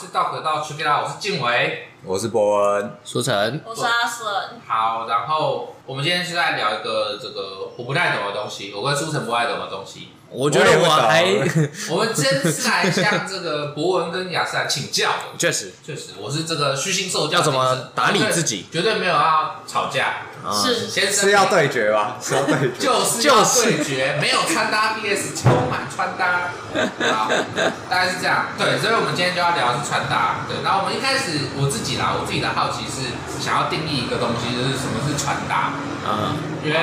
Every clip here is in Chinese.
是道可道 Check it out，我是静伟，我是博恩，苏晨，我是阿顺。好，然后我们今天是在聊一个这个我不太懂的东西，我跟苏晨不太懂的东西。我觉得我还，我们今天是来向这个博文跟亚瑟请教的。确实，确实，我是这个虚心受教，要怎么打理自己，绝对没有要吵架。是，先生 是要对决吧？是要对决，就是要对决，没有穿搭 VS 充满穿搭。好，大概是这样。对，所以我们今天就要聊的是穿搭。对，然后我们一开始我自己啦，我自己的好奇是想要定义一个东西，就是什么是穿搭。嗯，因为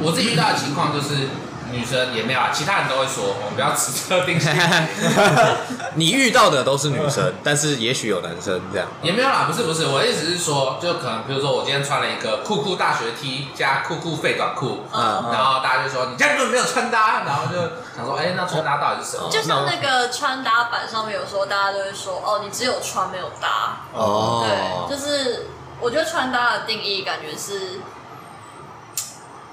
我自己遇到的情况就是。女生也没有啊，其他人都会说，我们不要持特定性。你遇到的都是女生，但是也许有男生这样。也没有啦，不是不是，我的意思是说，就可能比如说我今天穿了一个酷酷大学 T 加酷酷废短裤，嗯，然后大家就说你这样根本没有穿搭，然后就想说，哎、欸，那穿搭到底是什么？就像那个穿搭板上面有时候大家都会说，哦，你只有穿没有搭。哦，对，就是我觉得穿搭的定义感觉是。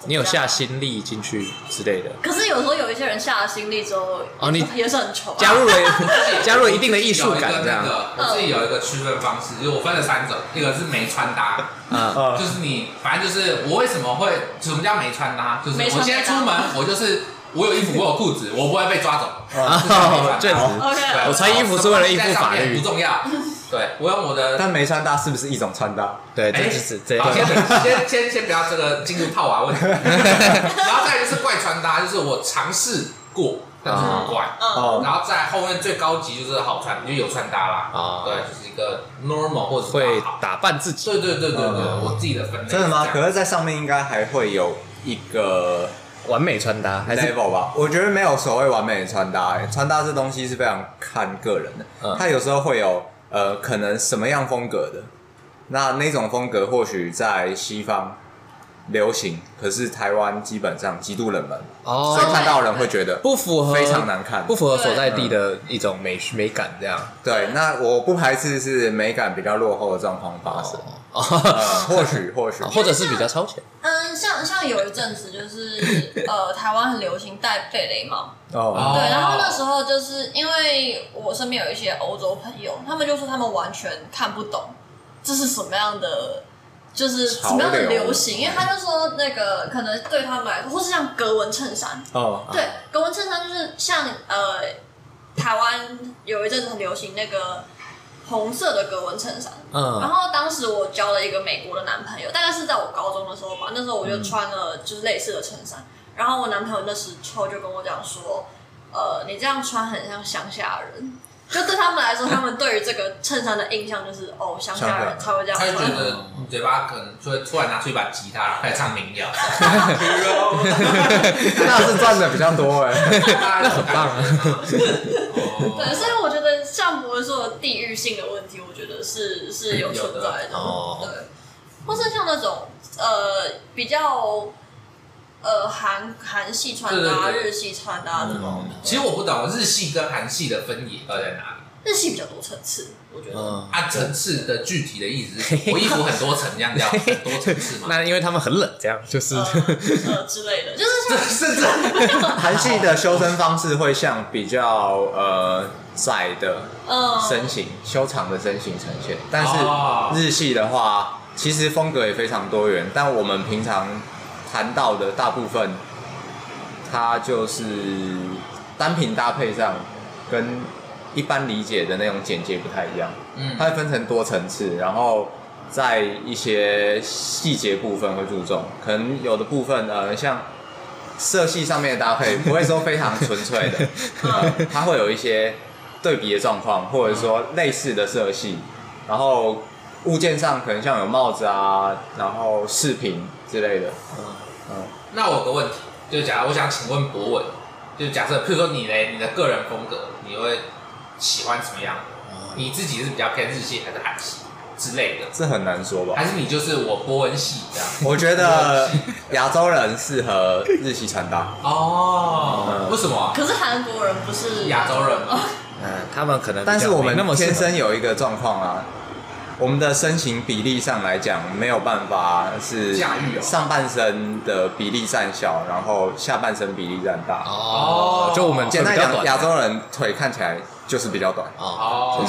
你有下心力进去之类的，可是有时候有一些人下了心力之后，哦，你也是很丑，加入了 加入了一定的艺术感，这样。我自己有一个区分方式，就是我分了三种，一个是没穿搭，嗯，就是你反正就是我为什么会什么叫没穿搭，就是我现在出门，我就是我有衣服，我有裤子，我不会被抓走。啊，确实，我穿衣服是为了应付法律，不重要。对，我用我的，但没穿搭是不是一种穿搭？对，这就是这先先先先不要这个进入套娃问题，然后再就是怪穿搭，就是我尝试过，但是很怪。嗯，然后在后面最高级就是好穿，就有穿搭啦。啊，对，就是一个 normal 或者会打扮自己。对对对对对，我自己的分类。真的吗？可是，在上面应该还会有一个完美穿搭，还是 level 吧？我觉得没有所谓完美的穿搭，哎，穿搭这东西是非常看个人的。嗯，它有时候会有。呃，可能什么样风格的，那那种风格或许在西方流行，可是台湾基本上极度冷门，哦，所以看到人会觉得不符合，非常难看，不符合所在地的一种美美感，这样。对，那我不排斥是美感比较落后的状况发生，哦，或许或许，或者是比较超前。嗯，像像有一阵子就是呃，台湾很流行戴贝雷帽。哦，对，然后那时候就是因为我身边有一些欧洲朋友，他们就说他们完全看不懂这是什么样的，就是什么样的流行，因为他就说那个可能对他们来说，或是像格纹衬衫，哦，对，格纹衬衫就是像呃台湾有一阵子很流行那个红色的格纹衬衫，嗯，然后当时我交了一个美国的男朋友，大概是在我高中的时候吧，那时候我就穿了就是类似的衬衫。然后我男朋友那时候就跟我讲说，呃，你这样穿很像乡下人，就对他们来说，他们对于这个衬衫的印象就是，哦，乡下人才会这样穿。他觉得嘴巴可能就会突然拿出一把吉他开始唱民谣，那是赚的比较多哎，那很棒啊。对，所以我觉得像博文说的地域性的问题，我觉得是是有存在的，哦，对，或是像那种呃比较。呃，韩韩系穿搭、对对对日系穿搭这种、嗯，其实我不懂日系跟韩系的分野到底在哪里？日系比较多层次，我觉得。嗯、啊，层次的具体的意思是，我衣服很多层，这样叫 很多层次嘛？那因为他们很冷，这样就是呃，呃之类的，就是像 韩系的修身方式会像比较呃窄的身形、嗯、修长的身形呈现，但是日系的话，其实风格也非常多元，但我们平常。谈到的大部分，它就是单品搭配上跟一般理解的那种简洁不太一样。嗯，它会分成多层次，然后在一些细节部分会注重，可能有的部分呃，像色系上面的搭配不会说非常纯粹的，呃，它会有一些对比的状况，或者说类似的色系，然后物件上可能像有帽子啊，然后饰品之类的。嗯嗯，那我有个问题，就是假如我想请问博文，就是假设，譬如说你嘞，你的个人风格，你会喜欢什么样？嗯、你自己是比较偏日系还是韩系之类的？这很难说吧？还是你就是我博文系这样？我觉得 亚洲人适合日系穿搭哦。嗯、为什么？可是韩国人不是亚洲人吗？嗯，他们可能，但是我们天生有一个状况啊。我们的身形比例上来讲，没有办法是驾驭上半身的比例占小，然后下半身比例占大。哦，就我们简单讲，亚洲人腿看起来就是比较短。哦，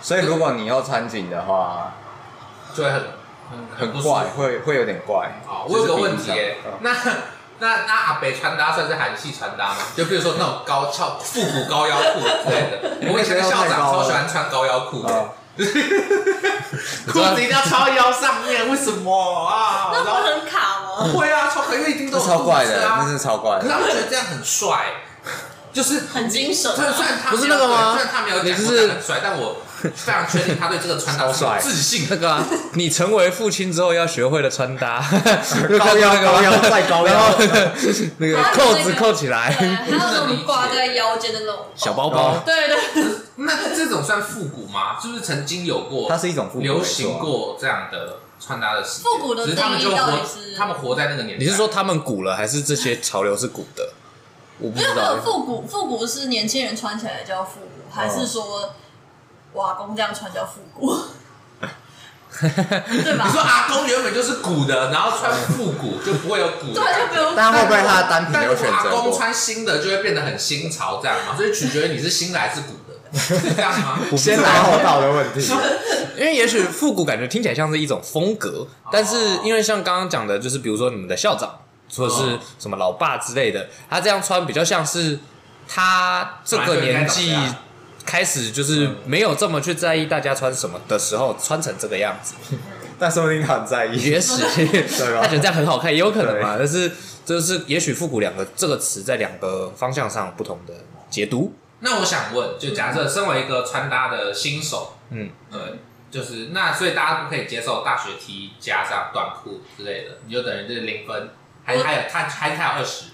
所以如果你要穿紧的话，就会很很很怪，会会有点怪。哦，我有个问题，那那那阿北穿搭算是韩系穿搭吗？就比如说那种高翘复古高腰裤 之类的。我以前的校长超喜欢穿高腰裤的。裤子一定要超腰上面，为什么啊？那不很卡吗？会啊，超卡，因为一定都超怪的，那是超怪。可是他们觉得这样很帅，就是很精神。虽然他不是那个吗？虽然他没有讲过很帅，但我非常确定他对这个穿搭帅自信。那个，你成为父亲之后要学会的穿搭，高腰高腰再高腰，那个扣子扣起来，还有那种挂在腰间的那种小包包。对对。那这种算复古吗？是不是曾经有过？它是一种流行过这样的穿搭的时间。复古的定义到底是？他们活在那个年代。你是说他们古了，还是这些潮流是古的？我不知道。复古复古是年轻人穿起来叫复古，还是说瓦工这样穿叫复古？对吧？你说阿公原本就是古的，然后穿复古 就不会有古的，对，就不用。但会不会他的单品有选择？阿公穿新的就会变得很新潮，这样嘛？所以取决于你是新的还是古的，是这样吗？先来后到的问题。因为也许复古感觉听起来像是一种风格，但是因为像刚刚讲的，就是比如说你们的校长或者是什么老爸之类的，他这样穿比较像是他这个年纪。开始就是没有这么去在意大家穿什么的时候，穿成这个样子，但说不定他很在意。也许 他觉得这样很好看，也有可能嘛。但是就是也许“复古”两个这个词在两个方向上不同的解读。那我想问，就假设身为一个穿搭的新手，嗯，对，就是那所以大家不可以接受大学 T 加上短裤之类的，你就等于是零分，还还有他还他有二十，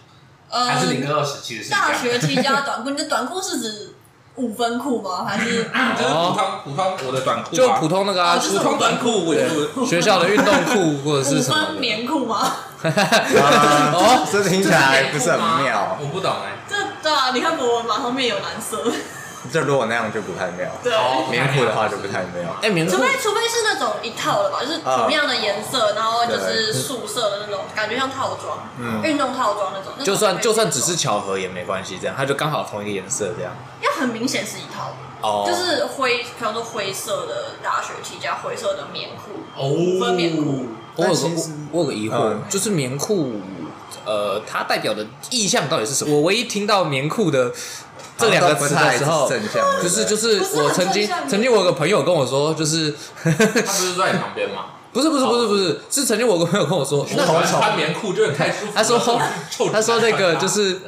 还是零跟二十其实是大学期加短裤，你的短裤是指？五分裤吗？还是就是普通普通我的短裤，就普通那个啊，普通短裤，学校的运动裤或者是什么？五分棉裤吗？哦，这听起来不是很妙。我不懂哎。这对啊，你看博文嘛，后面有蓝色。就如果那样就不太妙，对，棉裤的话就不太妙。哎，棉裤，除非除非是那种一套的吧，就是同样的颜色，然后就是素色的那种，感觉像套装，嗯，运动套装那种。就算就算只是巧合也没关系，这样它就刚好同一个颜色这样。要很明显是一套，哦，就是灰，比方说灰色的大学 T 加灰色的棉裤，哦，分棉裤。我有个我有个疑惑，就是棉裤，呃，它代表的意象到底是什么？我唯一听到棉裤的。这两个词的时候，就是就是我曾经曾经我有个朋友跟我说，就是 他不是在你旁边吗？不是不是不是不是，是曾经我有个朋友跟我说，那穿棉裤就太舒服。他说他说那个就是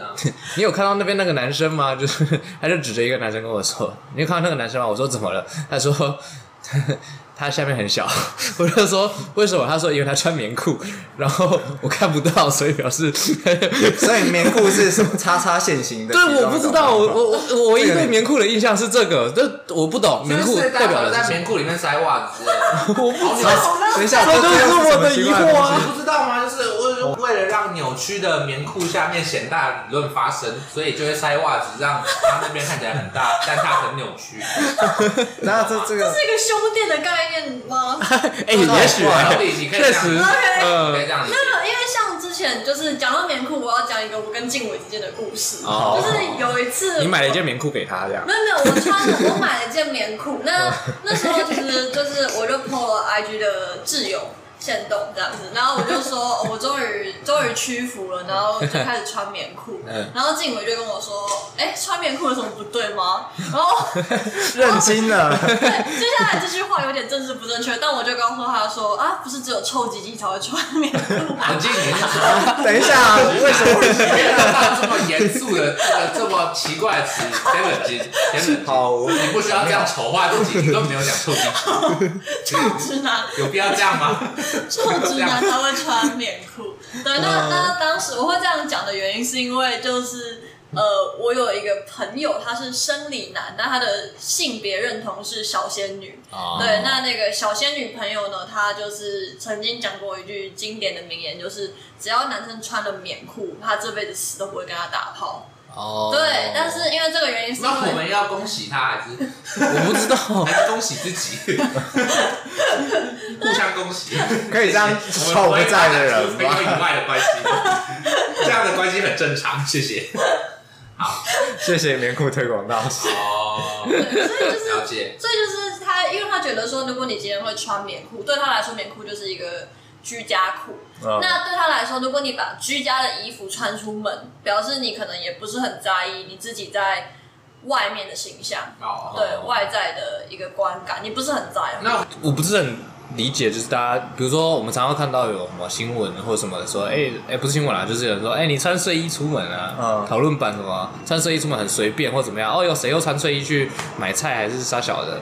你有看到那边那个男生吗？就是他就指着一个男生跟我说，你有看到那个男生吗？我说怎么了？他说。他下面很小，我就说为什么？他说因为他穿棉裤，然后我看不到，所以表示，所以棉裤是什么叉叉线型的？对，我不知道，我我我唯一对棉裤的印象是这个，这我不懂棉裤代表的在棉裤里面塞袜子，我不知道。等一下，这就是我的疑惑啊！你不知道吗？就是为为了让扭曲的棉裤下面显大理论发生，所以就会塞袜子，让他那边看起来很大，但他很扭曲。然后这这个这是一个胸垫的概念吗？哎，也许确实，OK，这样子。没有，因为像之前就是讲到棉裤，我要讲一个我跟静伟之间的故事。就是有一次，你买了一件棉裤给他，这样？没有没有，我穿了，我买了一件棉裤。那那时候其实就是我就 po 了 IG 的挚友。限动这样子，然后我就说，哦、我终于终于屈服了，然后就开始穿棉裤。然后静伟就跟我说，哎，穿棉裤有什么不对吗？然后认清了。对，接下来这句话有点政治不正确，但我就告诉他说，啊，不是只有臭鸡鸡才会穿棉裤静，等一下，啊为什么会这么严肃的这个这么奇怪的词？先冷静，先冷静。好，你不需要这样丑化自己，你都没有讲臭鸡鸡。臭直男，有必要这样吗？臭直男他会穿棉裤，对，那那当时我会这样讲的原因是因为就是呃，我有一个朋友他是生理男，但他的性别认同是小仙女，哦、对，那那个小仙女朋友呢，他就是曾经讲过一句经典的名言，就是只要男生穿了棉裤，他这辈子死都不会跟他打炮。哦，对，但是因为这个原因，是那我们要恭喜他还是？我不知道，还是恭喜自己？互相恭喜，可以这样臭不在的人吗？没有以外的关系，这样的关系很正常，谢谢。好，谢谢棉裤推广大使。哦，所以就是了解，所以就是他，因为他觉得说，如果你今天会穿棉裤，对他来说棉裤就是一个居家裤。嗯、那对他来说，如果你把居家的衣服穿出门，表示你可能也不是很在意你自己在外面的形象，哦、对、哦、外在的一个观感，你不是很在乎。那我不是很理解，就是大家，比如说我们常常看到有什么新闻或者什么的说，哎、欸、哎、欸，不是新闻啦，就是有人说，哎、欸，你穿睡衣出门啊，讨论、嗯、版什么穿睡衣出门很随便或怎么样？哦，哟谁又穿睡衣去买菜还是杀小的？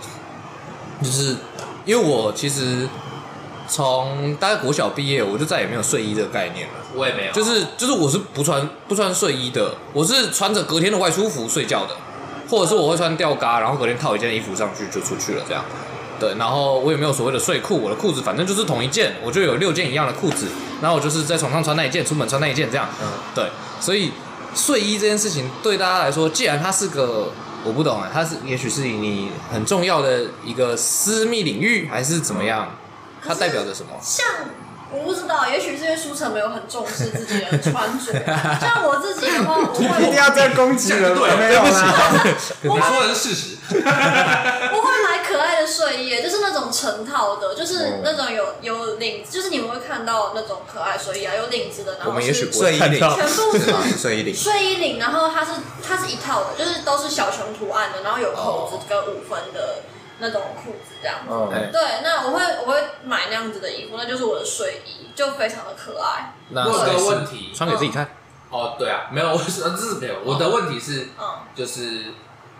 就是因为我其实从大概国小毕业，我就再也没有睡衣这个概念了。我也没有，就是就是我是不穿不穿睡衣的，我是穿着隔天的外出服睡觉的，或者是我会穿吊嘎，然后隔天套一件衣服上去就出去了这样。对，然后我也没有所谓的睡裤，我的裤子反正就是同一件，我就有六件一样的裤子，然后我就是在床上穿那一件，出门穿那一件这样。嗯，对，所以睡衣这件事情对大家来说，既然它是个我不懂啊，它是也许是你很重要的一个私密领域，还是怎么样？它代表着什么？像。我不知道，也许是因为书城没有很重视自己的穿着。像我自己的话，我会一定要这样攻击人，对，没有啦。我说的是事实。我会买可爱的睡衣，就是那种成套的，就是那种有有领，就是你们会看到那种可爱睡衣啊，有领子的，然后是睡衣领，全部是睡衣领，睡衣领，然后它是它是一套的，就是都是小熊图案的，然后有扣子跟五分的。那种裤子这样子，哦、对，那我会我会买那样子的衣服，那就是我的睡衣，就非常的可爱。那我有个问题，穿给自己看。哦，对啊，没有，我是这是没有。我的问题是，嗯，就是，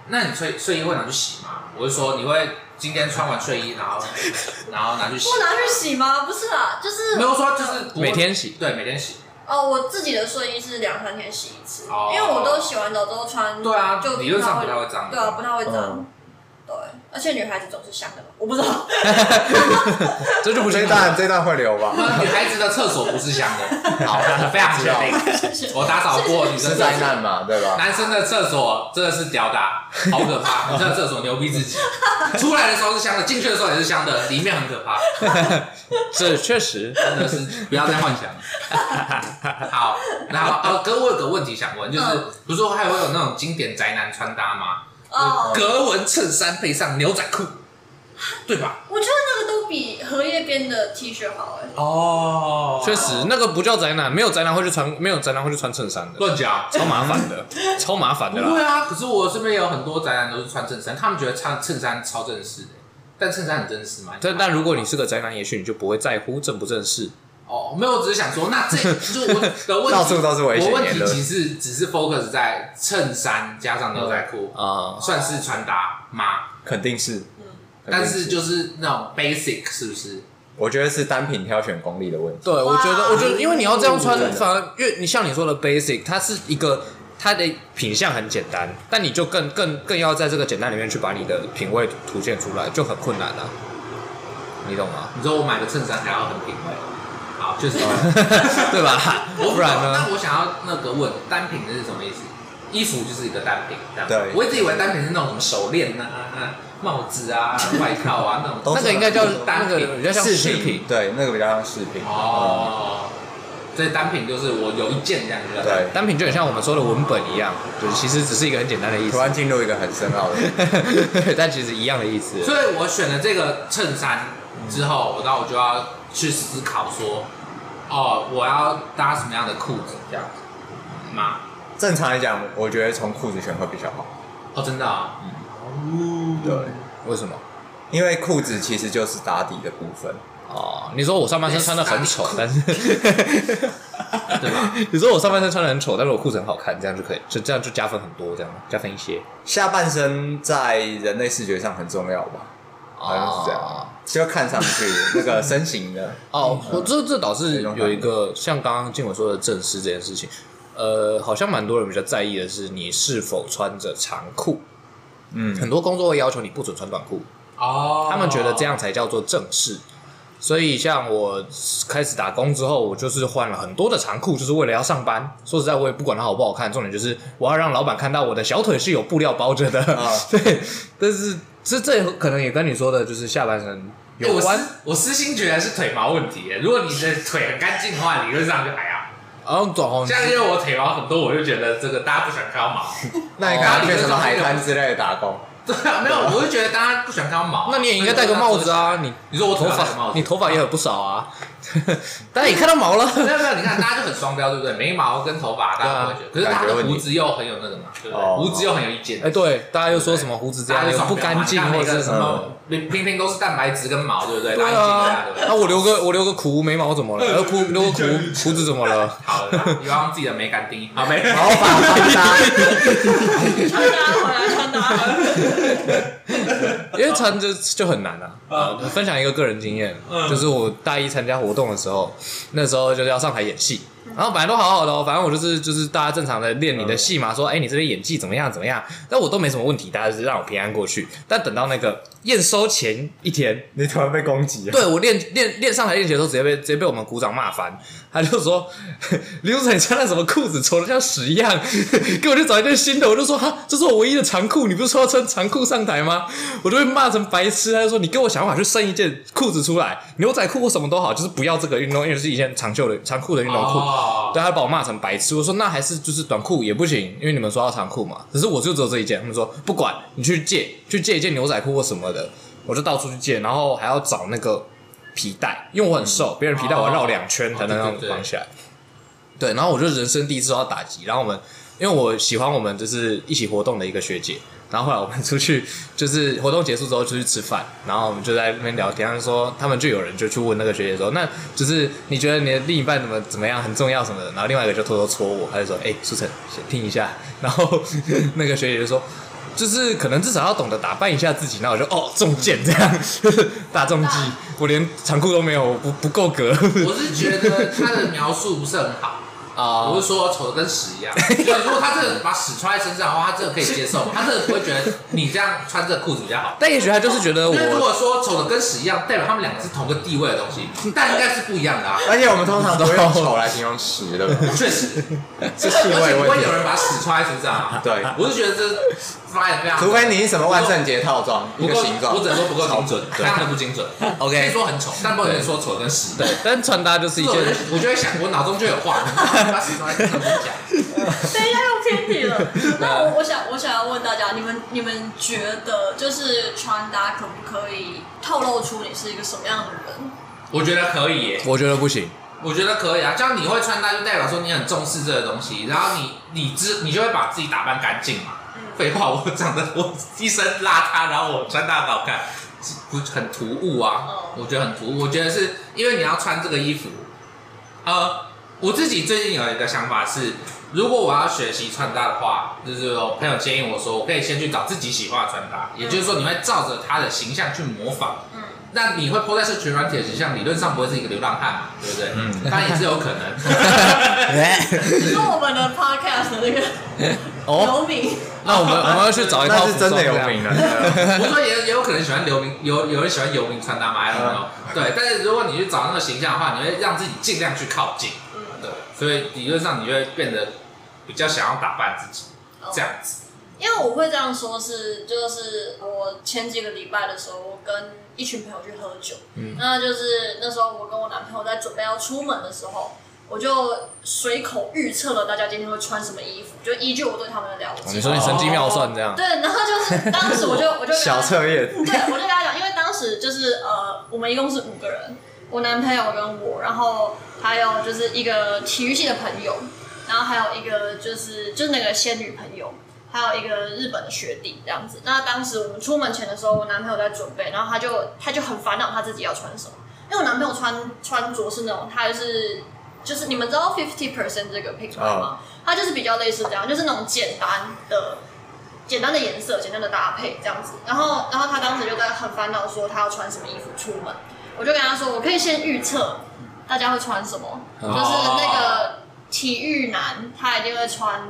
那你睡睡衣会拿去洗吗？我是说，你会今天穿完睡衣，然后 然后拿去洗？不拿去洗吗？不是啊，就是没有说就是每天洗，对，每天洗。哦，我自己的睡衣是两三天洗一次，哦、因为我都洗完澡之后穿，对啊，就理论上不太会脏，对啊，不太会脏。而且女孩子总是香的嘛，我不知道。这就不这段这段会留吧？女孩子的厕所不是香的，好，非常确定。我打扫过女生灾难嘛，对吧？男生的厕所真的是屌打，好可怕。女生的厕所牛逼自己，出来的时候是香的，进去的时候也是香的，里面很可怕。这确实真的是不要再幻想。好，然后呃，哥，我有个问题想问，就是不是说还会有那种经典宅男穿搭吗？哦，格纹衬衫配上牛仔裤，对吧？我觉得那个都比荷叶边的 T 恤好哎。哦，确实，那个不叫宅男，没有宅男会去穿，没有宅男会去穿衬衫的。乱讲，超麻烦的，超麻烦的啦。对啊，可是我身边有很多宅男都是穿衬衫，他们觉得穿衬衫超正式的，但衬衫很正式吗？但但如果你是个宅男，也许你就不会在乎正不正式。哦，没有，我只是想说，那这 就我的问题，到处都是危险。我问题其实只是 focus 在衬衫加上牛仔裤啊，算是穿搭吗？肯定是，嗯，但是就是那种 basic 是不是？我觉得是单品挑选功力的问题。对，我觉得，我觉得，因为你要这样穿，反而因为你像你说的 basic，它是一个它的品相很简单，但你就更更更要在这个简单里面去把你的品味凸显出来，就很困难了。你懂吗？你说我买的衬衫还要很品味。好，就是，对吧？我不然呢？那我想要那个问单品的是什么意思？衣服就是一个单品，这样。对。我一直以为单品是那种什么手链啊、帽子啊、外套啊那种。那个应该叫单品，比较像饰品。对，那个比较像饰品。哦。所以单品就是我有一件这样子。对，单品就很像我们说的文本一样，就是其实只是一个很简单的意思。突然进入一个很深奥的，但其实一样的意思。所以我选了这个衬衫之后，然后我就要。去思考说，哦，我要搭什么样的裤子这样子吗？正常来讲，我觉得从裤子选会比较好。哦，真的啊？嗯，对。为什么？因为裤子其实就是打底的部分。哦，你说我上半身穿的很丑，但是，对吧？你说我上半身穿的很丑，但是我裤子很好看，这样就可以，就这样就加分很多，这样加分一些。下半身在人类视觉上很重要吧？好像是这样。就要看上去那个身形的。哦，我这这倒是有一个像刚刚静文说的正式这件事情，呃，好像蛮多人比较在意的是你是否穿着长裤，嗯，很多工作会要求你不准穿短裤哦，他们觉得这样才叫做正式，所以像我开始打工之后，我就是换了很多的长裤，就是为了要上班。说实在，我也不管它好不好看，重点就是我要让老板看到我的小腿是有布料包着的，哦、对，但是。这这可能也跟你说的，就是下半身有关。欸、我私心觉得是腿毛问题。如果你的腿很干净的话，理论上就还好。哦，懂。像因为我腿毛很多，我就觉得这个大家不喜欢看到毛。那你刚刚去什么海滩之类的打工？对啊，没有，我就觉得大家不喜欢看到毛。那你也应该戴个帽子啊！你你说我头发，你头发也很不少啊。大家也看到毛了。没有没有，你看大家就很双标，对不对？眉毛跟头发大家不会觉得，可是他的胡子又很有那个嘛，对不对？胡子又很有意见。哎，对，大家又说什么胡子这样不干净，或者是什么，明明明都是蛋白质跟毛，对不对？对啊。那我留个我留个苦眉毛怎么了？留苦留个苦胡子怎么了？好了，你要用自己的美感定义。好，没毛发穿搭。穿搭回来。因为穿就就很难啊。分享一个个人经验，就是我大一参加活动的时候，那时候就是要上台演戏。然后本来都好好的哦，反正我就是就是大家正常的练你的戏嘛，说哎你这边演技怎么样怎么样，但我都没什么问题，大家就是让我平安过去。但等到那个验收前一天，你突然被攻击了。对，我练练练上台练习的时候，直接被直接被我们鼓掌骂翻。他就说 刘总你穿那什么裤子，丑的像屎一样，给我去找一件新的。我就说哈，这是我唯一的长裤，你不是说要穿长裤上台吗？我就被骂成白痴。他就说你给我想办法去生一件裤子出来，牛仔裤或什么都好，就是不要这个运动，因为是一件长袖的长裤的运动裤。Oh. 对，他把我骂成白痴。我说那还是就是短裤也不行，因为你们说要长裤嘛。可是我就只有这一件。他们说不管你去借，去借一件牛仔裤或什么的，我就到处去借，然后还要找那个。皮带，因为我很瘦，别人皮带我要绕两圈才能让绑起来。对，然后我就人生第一次受到打击。然后我们，因为我喜欢我们就是一起活动的一个学姐。然后后来我们 出去，就是活动结束之后出去吃饭，然后我们就在那边聊天，说他们就有人就去问那个学姐说，那就是你觉得你的另一半怎么怎么样很重要什么的。然后另外一个就偷偷戳我，他就说，哎，书成，先听一下。然后 那个学姐就说。就是可能至少要懂得打扮一下自己，那我就哦中箭这样，大中计，我连长裤都没有，不不够格。我是觉得他的描述不是很好。啊！我是说丑的跟屎一样。如果他这个把屎穿在身上的话，他这个可以接受，他这个不会觉得你这样穿这个裤子比较好。但也许他就是觉得我。如果说丑的跟屎一样，代表他们两个是同个地位的东西，但应该是不一样的啊。而且我们通常都用丑来形容屎的。确实，是气味问题。而且不会有人把屎穿在身上啊。对，我是觉得这发言非常。除非你是什么万圣节套装，一个形状。我只能说不够精准，非常的不精准。OK，可以说很丑，但不能说丑跟屎。对，但穿搭就是一件。我就会想，我脑中就有画。把屎装在身上。等一下又偏题了。那我我想我想要问大家，你们你们觉得就是穿搭可不可以透露出你是一个什么样的人？我觉得可以耶。我觉得不行。我觉得可以啊，这样你会穿搭就代表说你很重视这个东西，然后你你知你就会把自己打扮干净嘛。废、嗯、话，我长得我一身邋遢，然后我穿搭好看，不很突兀啊？嗯、我觉得很突兀。我觉得是因为你要穿这个衣服，呃。我自己最近有一个想法是，如果我要学习穿搭的话，就是我朋友建议我说，我可以先去找自己喜欢的穿搭，也就是说，你会照着他的形象去模仿。嗯。那你会 po 在社群软体的形象，理论上不会是一个流浪汉嘛，对不对？嗯。当然也是有可能。你说我们的 podcast 的那个流民，那我们我们要去找一套是真的有名了。我说也也有可能喜欢流民，有有人喜欢游民穿搭嘛？I don't know。对，但是如果你去找那个形象的话，你会让自己尽量去靠近。对所以理论上你就会变得比较想要打扮自己这样子。因为我会这样说是，就是我前几个礼拜的时候，我跟一群朋友去喝酒，嗯，那就是那时候我跟我男朋友在准备要出门的时候，我就随口预测了大家今天会穿什么衣服，就依据我对他们的了解。你说你神机妙算这样？对，然后就是当时我就我就 小测验，对，我就跟他讲，因为当时就是呃，我们一共是五个人。我男朋友跟我，然后还有就是一个体育系的朋友，然后还有一个就是就是那个仙女朋友，还有一个日本的学弟这样子。那当时我们出门前的时候，我男朋友在准备，然后他就他就很烦恼他自己要穿什么，因为我男朋友穿穿着是那种，他就是就是你们知道 fifty percent 这个品牌吗？它就是比较类似这样，就是那种简单的简单的颜色、简单的搭配这样子。然后然后他当时就在很烦恼说他要穿什么衣服出门。我就跟他说，我可以先预测大家会穿什么，就是那个体育男，他一定会穿，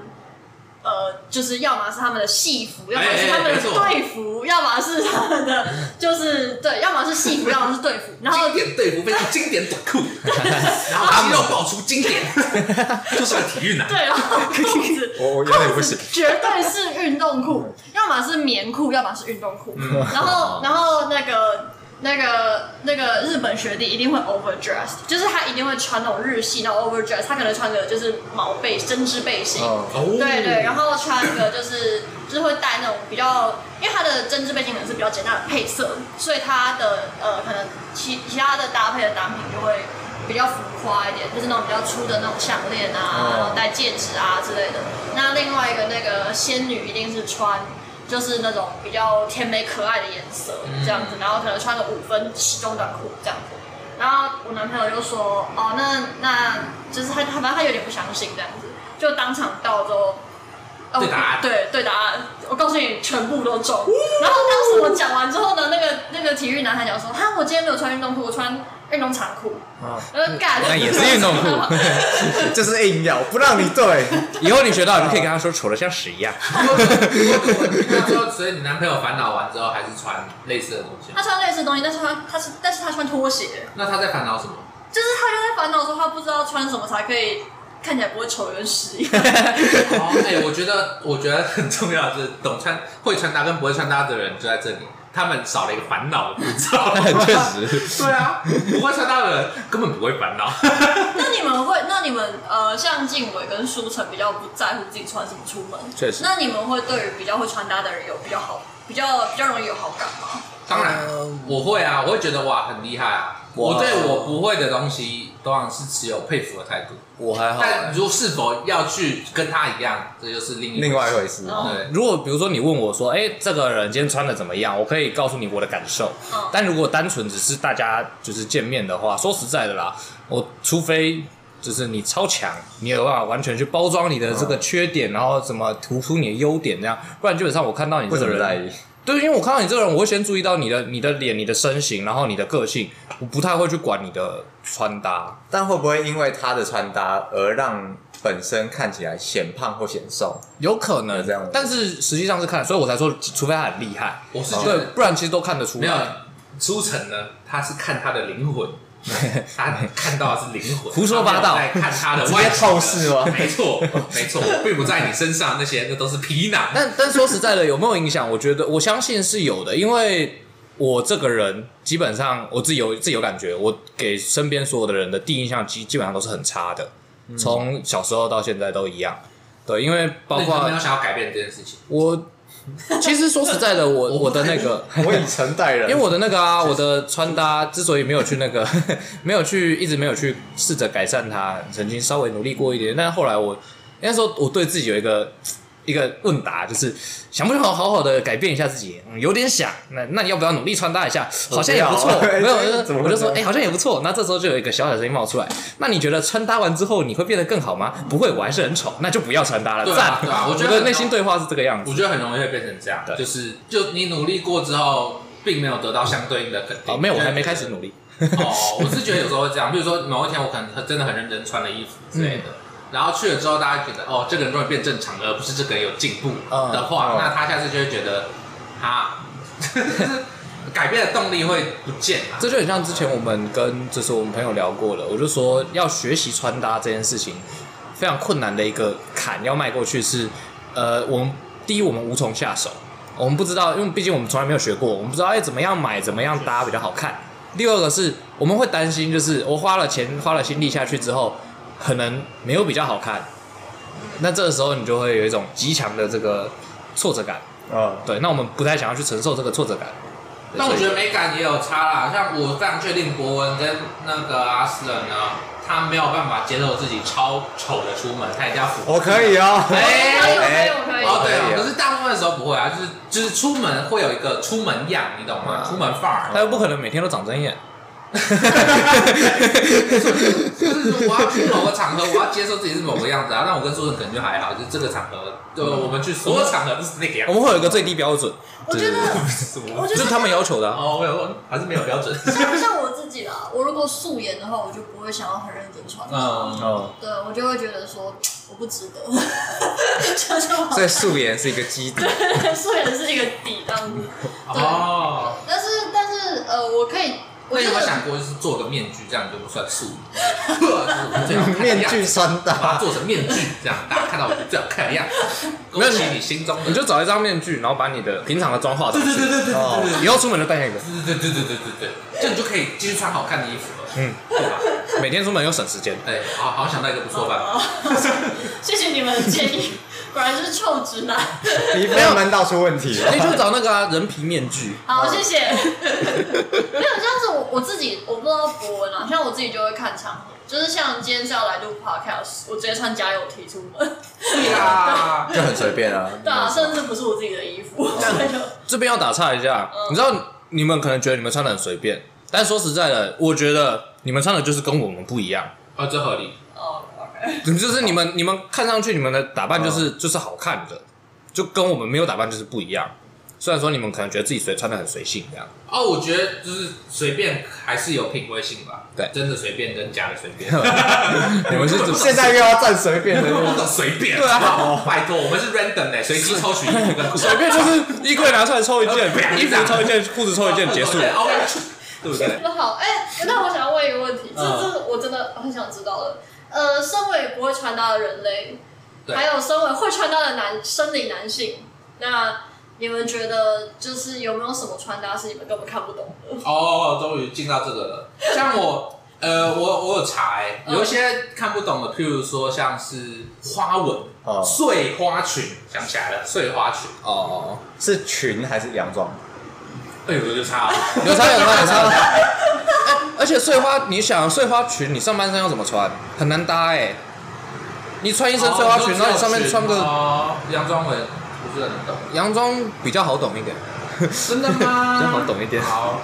呃，就是要么是他们的戏服，要么是他们的队服，要么是他们的，就是对，要么是戏服，要么是队服，然后经典队服变成经典短裤，然后肌肉爆出经典，就是个体育男，对，然后裤子，我裤子绝对是运动裤，要么是棉裤，要么是运动裤，然后然后那个。那个那个日本学弟一定会 overdress，就是他一定会穿那种日系那种 overdress，他可能穿个就是毛背针织背心，oh. 对对，然后穿个就是就是会带那种比较因为他的针织背心可能是比较简单的配色，所以他的呃可能其其他的搭配的单品就会比较浮夸一点，就是那种比较粗的那种项链啊，然后戴戒指啊之类的。那另外一个那个仙女一定是穿就是那种比较甜美可爱的颜色这样子，然后可能穿个五分西装短裤这样子。然后我男朋友就说：“哦，那那就是他他反正他有点不相信这样子，就当场到之后。”对答案，对对答案，我告诉你，全部都中。然后当时我讲完之后呢，那个那个体育男孩讲说：“哈，我今天没有穿运动裤，我穿运动长裤。”啊，干，那也是运动裤，就是硬要不让你对。以后你学到，你就可以跟他说丑的像屎一样。之后，所以你男朋友烦恼完之后，还是穿类似的东西。他穿类似的东西，但是他他是，但是他穿拖鞋。那他在烦恼什么？就是他就在烦恼说，他不知道穿什么才可以。看起来不会丑跟屎一样。哦，哎，我觉得，我觉得很重要的是，懂穿会穿搭跟不会穿搭的人就在这里，他们少了一个烦恼的步骤。确实。对啊，不会穿搭的人根本不会烦恼。那你们会？那你们呃，像静伟跟舒晨比较不在乎自己穿什么出门。确实。那你们会对于比较会穿搭的人有比较好、比较比较容易有好感吗？当然，我会啊，我会觉得哇，很厉害啊。我对我不会的东西，当然是持有佩服的态度。我还好，但如是否要去跟他一样，这就是另另外一回事。对，如果比如说你问我说，哎，这个人今天穿的怎么样？我可以告诉你我的感受。但如果单纯只是大家就是见面的话，说实在的啦，我除非就是你超强，你有办法完全去包装你的这个缺点，然后怎么突出你的优点这样，不然基本上我看到你这个人。对，因为我看到你这个人，我会先注意到你的、你的脸、你的身形，然后你的个性，我不太会去管你的穿搭。但会不会因为他的穿搭而让本身看起来显胖或显瘦？有可能这样，但是实际上是看，所以我才说，除非他很厉害，我是觉得，不然其实都看得出来。没有，书成呢，他是看他的灵魂。他看到的是灵魂，胡说八道。在看他的外透视吗？没错，没错，并不在你身上，那些那都是皮囊。但但说实在的，有没有影响？我觉得我相信是有的，因为我这个人基本上我自己有自己有感觉，我给身边所有的人的第一印象基基本上都是很差的，从小时候到现在都一样。对，因为包括没有想要改变这件事情，我。其实说实在的，我我的那个，我以诚待人，因为我的那个啊，我的穿搭之所以没有去那个，没有去，一直没有去试着改善它，曾经稍微努力过一点，但是后来我那时候我对自己有一个。一个问答就是想不想好好的改变一下自己？嗯，有点想。那那你要不要努力穿搭一下？好像也不错。没有，我就说，哎，好像也不错。那这时候就有一个小小声音冒出来。那你觉得穿搭完之后你会变得更好吗？不会，我还是很丑。那就不要穿搭了。对啊，我觉得内心对话是这个样子。我觉得很容易会变成这样，就是就你努力过之后，并没有得到相对应的肯定。哦，没有，我还没开始努力。哦，我是觉得有时候会这样。比如说某一天，我可能真的很认真穿了衣服之类的。然后去了之后，大家觉得哦，这个人终于变正常了，而不是这个人有进步的话，嗯、那他下次就会觉得他 改变的动力会不见了。这就很像之前我们跟就是我们朋友聊过了，我就说要学习穿搭这件事情非常困难的一个坎要迈过去是，呃，我们第一我们无从下手，我们不知道，因为毕竟我们从来没有学过，我们不知道哎怎么样买怎么样搭比较好看。第二个是我们会担心，就是我花了钱花了心力下去之后。可能没有比较好看，那这个时候你就会有一种极强的这个挫折感。嗯，对，那我们不太想要去承受这个挫折感。但我觉得美感也有差啦，像我非常确定博文跟那个阿斯人呢，他没有办法接受自己超丑的出门，他一定要符合。我可以哦，可以，可以，我可以。哦，对，可是大部分的时候不会啊，就是就是出门会有一个出门样，你懂吗？出门范儿。他又不可能每天都长针眼。哈哈哈哈哈！就是我要去某个场合，我要接受自己是某个样子啊。那我跟书生可能就还好，就这个场合，对，我们去所有场合都是那个样子。我们会有一个最低标准，我觉得，我觉得是他们要求的。哦，没有，还是没有标准。像像我自己啦，我如果素颜的话，我就不会想要很认真穿。嗯嗯。对，我就会觉得说我不值得。所以素颜是一个基底，素颜是一个底，这样子。哦。但是但是呃，我可以。我有没有想过，就是做个面具，这样就不算素颜？面具穿搭，把它做成面具，这样大家看到我最好看的样子。没有你你心中，你就找一张面具，然后把你的平常的妆化上去。对对对对对对，以后出门就戴那个。对对对对对对对，这样你就可以继续穿好看的衣服了。嗯，对吧？每天出门又省时间。哎，好好想到一个不错办法。谢谢你们的建议。果然是臭直男。你没有闷到出问题了，你就找那个、啊、人皮面具。好，谢谢。没有，这样子我我自己，我不知道博文啊，像我自己就会看场合，就是像今天是要来录 podcast，我直接穿加油 T 出门。是啊，就很随便啊。对啊，甚至不是我自己的衣服。这边要打岔一下，嗯、你知道你们可能觉得你们穿的很随便，但说实在的，我觉得你们穿的就是跟我们不一样。哦，这合理。就是你们你们看上去你们的打扮就是、哦、就是好看的，就跟我们没有打扮就是不一样。虽然说你们可能觉得自己随穿的很随性这样。哦，我觉得就是随便还是有品味性吧。对，真的随便跟假的随便。你们是 现在又要站随便的，随便。对啊，拜托，我们是 random 的，随机抽取衣服跟裤子。随便就是衣柜拿出来抽一件，衣服抽一件，裤子抽一件，结束。OK，对不对？那好，哎，那我想要问一个问题，这这我真的很想知道的。呃，身为不会穿搭的人类，还有身为会穿搭的男生理男性，那。你们觉得就是有没有什么穿搭是你们根本看不懂的？哦，终于进到这个了。像我，呃，我我有查，有一些看不懂的，譬如说像是花纹、哦碎花裙，想起来了，碎花裙。哦，是裙还是洋装？哎呦，就差了，有差有差有差。而且碎花，你想碎花裙，你上半身要怎么穿？很难搭哎。你穿一身碎花裙，然后你上面穿个洋装我。不是很懂，洋装比较好懂一点，真的吗？比较好懂一点。好，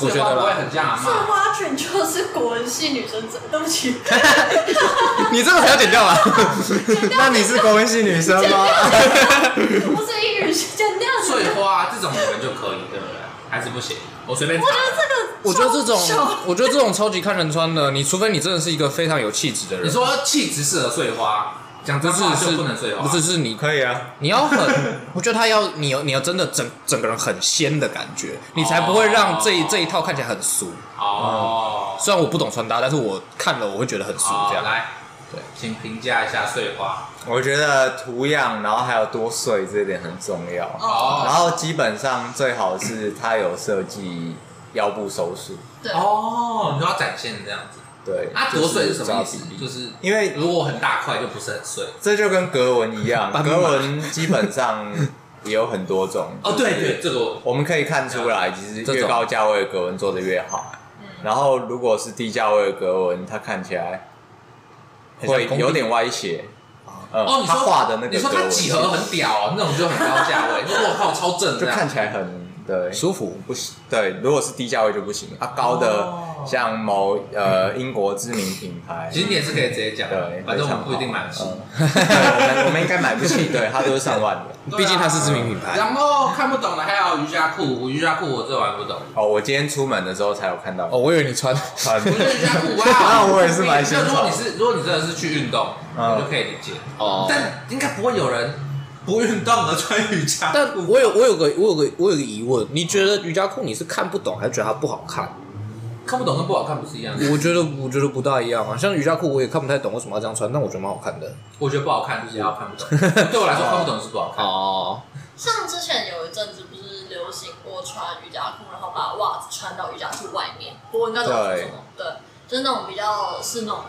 我觉得不会很像。碎花裙就是国文系女生整，对不起。你这个还要剪掉啊？那你是国文系女生吗？不是英语系，剪掉。碎花这种你们就可以，对不对？还是不行？我随便。我觉得这个，我觉得这种，我觉得这种超级看人穿的，你除非你真的是一个非常有气质的人。你说气质适合碎花？讲真话是不能碎花，不是是你可以啊，你要很，我觉得他要你要你要真的整整个人很仙的感觉，你才不会让这一这一套看起来很俗。哦，虽然我不懂穿搭，但是我看了我会觉得很俗。这样来，对，请评价一下碎花。我觉得图样，然后还有多碎这一点很重要。哦，然后基本上最好是它有设计腰部收束。对哦，你就要展现这样子。对，啊，多碎是什么意思？就是因为如果很大块就不是很碎，这就跟格纹一样，格纹基本上也有很多种。哦，对对，这个我们可以看出来，其实越高价位的格纹做的越好。然后如果是低价位的格纹，它看起来会有点歪斜。哦，你说画的那个，你说它几何很屌，那种就很高价位。我靠，超正，就看起来很对舒服。不行，对，如果是低价位就不行。啊，高的。像某呃英国知名品牌，其实你也是可以直接讲，对，反正我们不一定买得起。我们 我们应该买不起，对，它都是上万的，毕竟它是知名品牌。然后看不懂的还有瑜伽裤，瑜伽裤我这玩不懂。哦，我今天出门的时候才有看到。哦，我以为你穿穿瑜伽裤，那我也是蛮喜欢。如果你是如果你真的是去运动，我就可以理解。哦，但应该不会有人不运动的穿瑜伽。但我有我有个我有个我有个疑问，你觉得瑜伽裤你是看不懂，还是觉得它不好看？看不懂跟不好看不是一样的。我觉得我觉得不大一样啊，像瑜伽裤我也看不太懂为什么要这样穿，但我觉得蛮好看的。我觉得不好看就是要看不懂，对我来说看不懂是不好看。哦。像之前有一阵子不是流行过穿瑜伽裤，然后把袜子穿到瑜伽裤外面，不过应该怎么说？对，就是那种比较是那种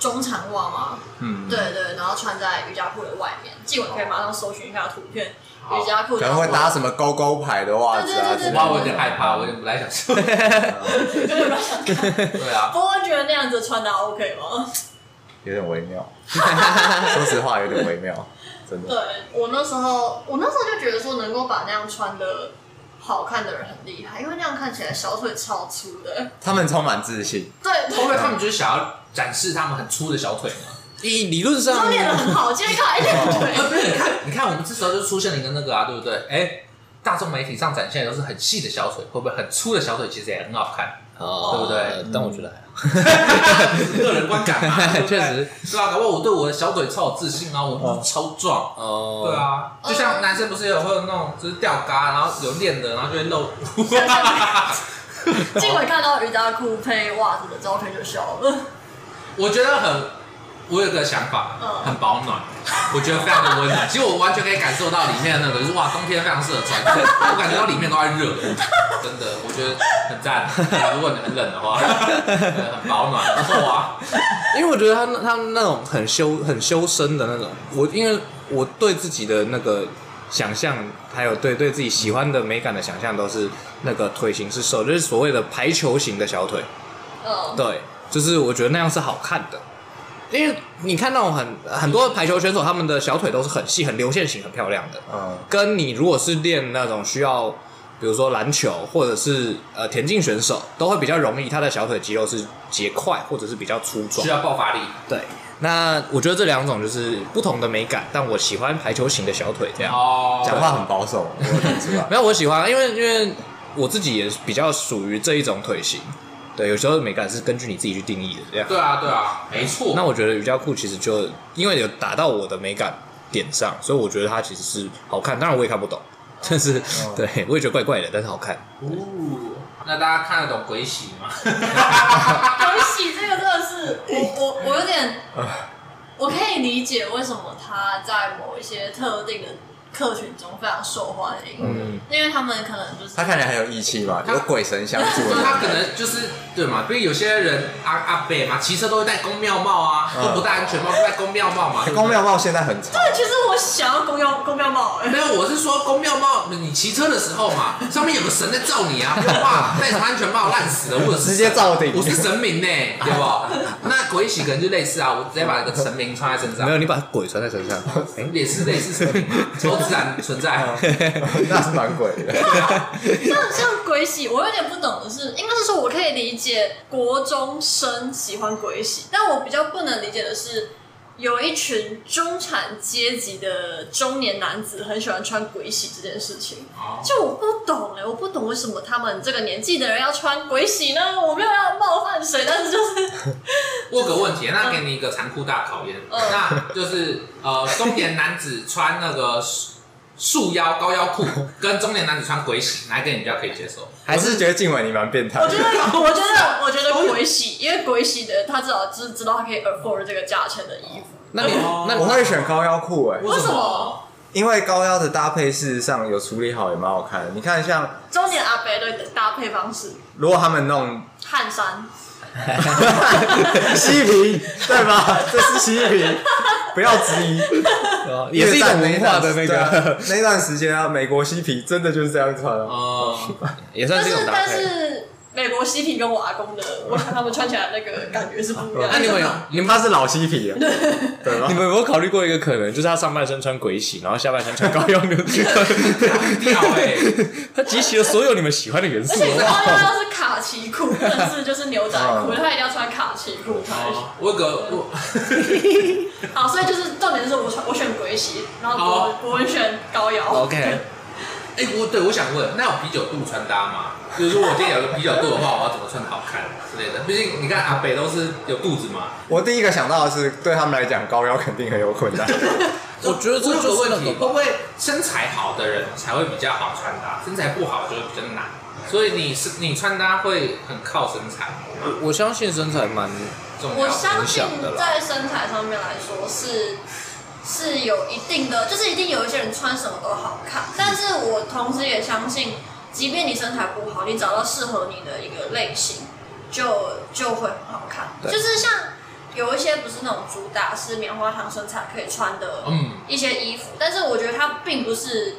中长袜嘛。嗯。对对，然后穿在瑜伽裤的外面，进文可以马上搜寻一下图片。瑜伽裤可能会搭什么勾勾牌的袜子啊？我我有点害怕，我有点不太想说。有点不太想看。对啊。不过觉得那样子穿搭 OK 吗？有点微妙。说实话，有点微妙，真的。对我那时候，我那时候就觉得说，能够把那样穿的好看的人很厉害，因为那样看起来小腿超粗的。他们充满自信。对。会不会他们就是想要展示他们很粗的小腿吗？理理论上，练的很好，今天看一练腿。不是，你看，你看，我们这时候就出现了一个那个啊，对不对？哎，大众媒体上展现的都是很细的小腿，会不会很粗的小腿其实也很好看？哦，对不对？但我觉得，个人观感嘛，确实，是吧？搞不好我对我的小腿超有自信啊，我超壮。哦，对啊，就像男生不是有会有那种就是吊嘎，然后有练的，然后就会露。静伟看到瑜伽裤配袜子的照片就笑了。我觉得很，我有个想法，很保暖，我觉得非常的温暖。其实我完全可以感受到里面的那个，就是哇，冬天非常适合穿。我感觉到里面都在热，真的，我觉得很赞。如果你很冷的话，很保暖，不错啊。因为我觉得他他那种很修很修身的那种，我因为我对自己的那个想象，还有对对自己喜欢的美感的想象，都是那个腿型是瘦，就是所谓的排球型的小腿。嗯，对，就是我觉得那样是好看的，因为你看那种很很多排球选手，他们的小腿都是很细、很流线型、很漂亮的。嗯，跟你如果是练那种需要，比如说篮球或者是呃田径选手，都会比较容易，他的小腿肌肉是结块或者是比较粗壮，需要爆发力。对。那我觉得这两种就是不同的美感，但我喜欢排球型的小腿这样。哦，讲话很保守。没有，我喜欢，因为因为我自己也比较属于这一种腿型。对，有时候美感是根据你自己去定义的这样。对啊，对啊，没错。那我觉得瑜伽裤其实就因为有打到我的美感点上，所以我觉得它其实是好看。当然我也看不懂，但是、哦、对我也觉得怪怪的，但是好看。哦，那大家看得懂鬼洗吗？鬼洗这个真的是我我我有点，我可以理解为什么他在某一些特定的。客群中非常受欢迎，嗯，因为他们可能就是他看起来很有义气嘛，有鬼神相助。他可能就是对嘛，因为有些人阿阿伯嘛，骑车都会戴宫庙帽啊，都不戴安全帽，戴宫庙帽嘛。宫庙帽现在很潮。对，其实我想要宫庙宫庙帽。没有，我是说宫庙帽，你骑车的时候嘛，上面有个神在罩你啊，不用怕戴什么安全帽烂死了，或者 直接罩顶。我是神明呢，对不？那鬼洗可能就类似啊，我直接把那个神明穿在身上。没有，你把鬼穿在身上，也是类似神明。自然存在，那是蛮鬼的。像像鬼洗，我有点不懂的是，应该是说我可以理解国中生喜欢鬼洗，但我比较不能理解的是。有一群中产阶级的中年男子很喜欢穿鬼洗这件事情，就我不懂哎、欸，我不懂为什么他们这个年纪的人要穿鬼洗呢？我没有要冒犯谁，但是就是，问个问题，那给你一个残酷大考验，嗯、那就是呃，中年男子穿那个束腰高腰裤，跟中年男子穿鬼洗，哪一个你比较可以接受？还是觉得静伟你蛮变态？我觉得，我觉得，我觉得鬼洗，因为鬼洗的他至少知知道他可以 afford 这个价钱的衣服。那你，那我会选高腰裤哎。为什么？因为高腰的搭配事实上有处理好，也蛮好看的。你看像中年阿伯的搭配方式，如果他们弄汗衫，嬉皮对吧？这是西皮，不要质疑，也是一种文化的那个那段时间啊，美国嬉皮真的就是这样穿哦，也算是一种搭配。美国嬉皮跟我阿公的，我想他们穿起来那个感觉是不一样。那你们有，你们他是老嬉皮啊？对吧？你们有没有考虑过一个可能，就是他上半身穿鬼洗，然后下半身穿高腰牛仔裤？他集齐了所有你们喜欢的元素。而且高腰是卡其裤，但是就是牛仔裤，他一定要穿卡其裤才行。我个我，好，所以就是重点是我穿我选鬼洗，然后国国文选高腰。OK。哎，我对我想问，那有啤酒肚穿搭吗？就是说我今天有个啤酒肚的话，我要怎么穿好看之类的？毕竟你看阿北都是有肚子嘛。我第一个想到的是，对他们来讲，高腰肯定很有困难。我觉得这个问题，会不会身材好的人才会比较好穿搭，身材不好就会比较难。所以你是你穿搭会很靠身材吗？我相信身材蛮重要的。我相信在身材上面来说是是有一定的，就是一定有一些人穿什么都好看。但是我同时也相信。即便你身材不好，你找到适合你的一个类型，就就会很好看。就是像有一些不是那种主打是棉花糖身材可以穿的一些衣服，嗯、但是我觉得它并不是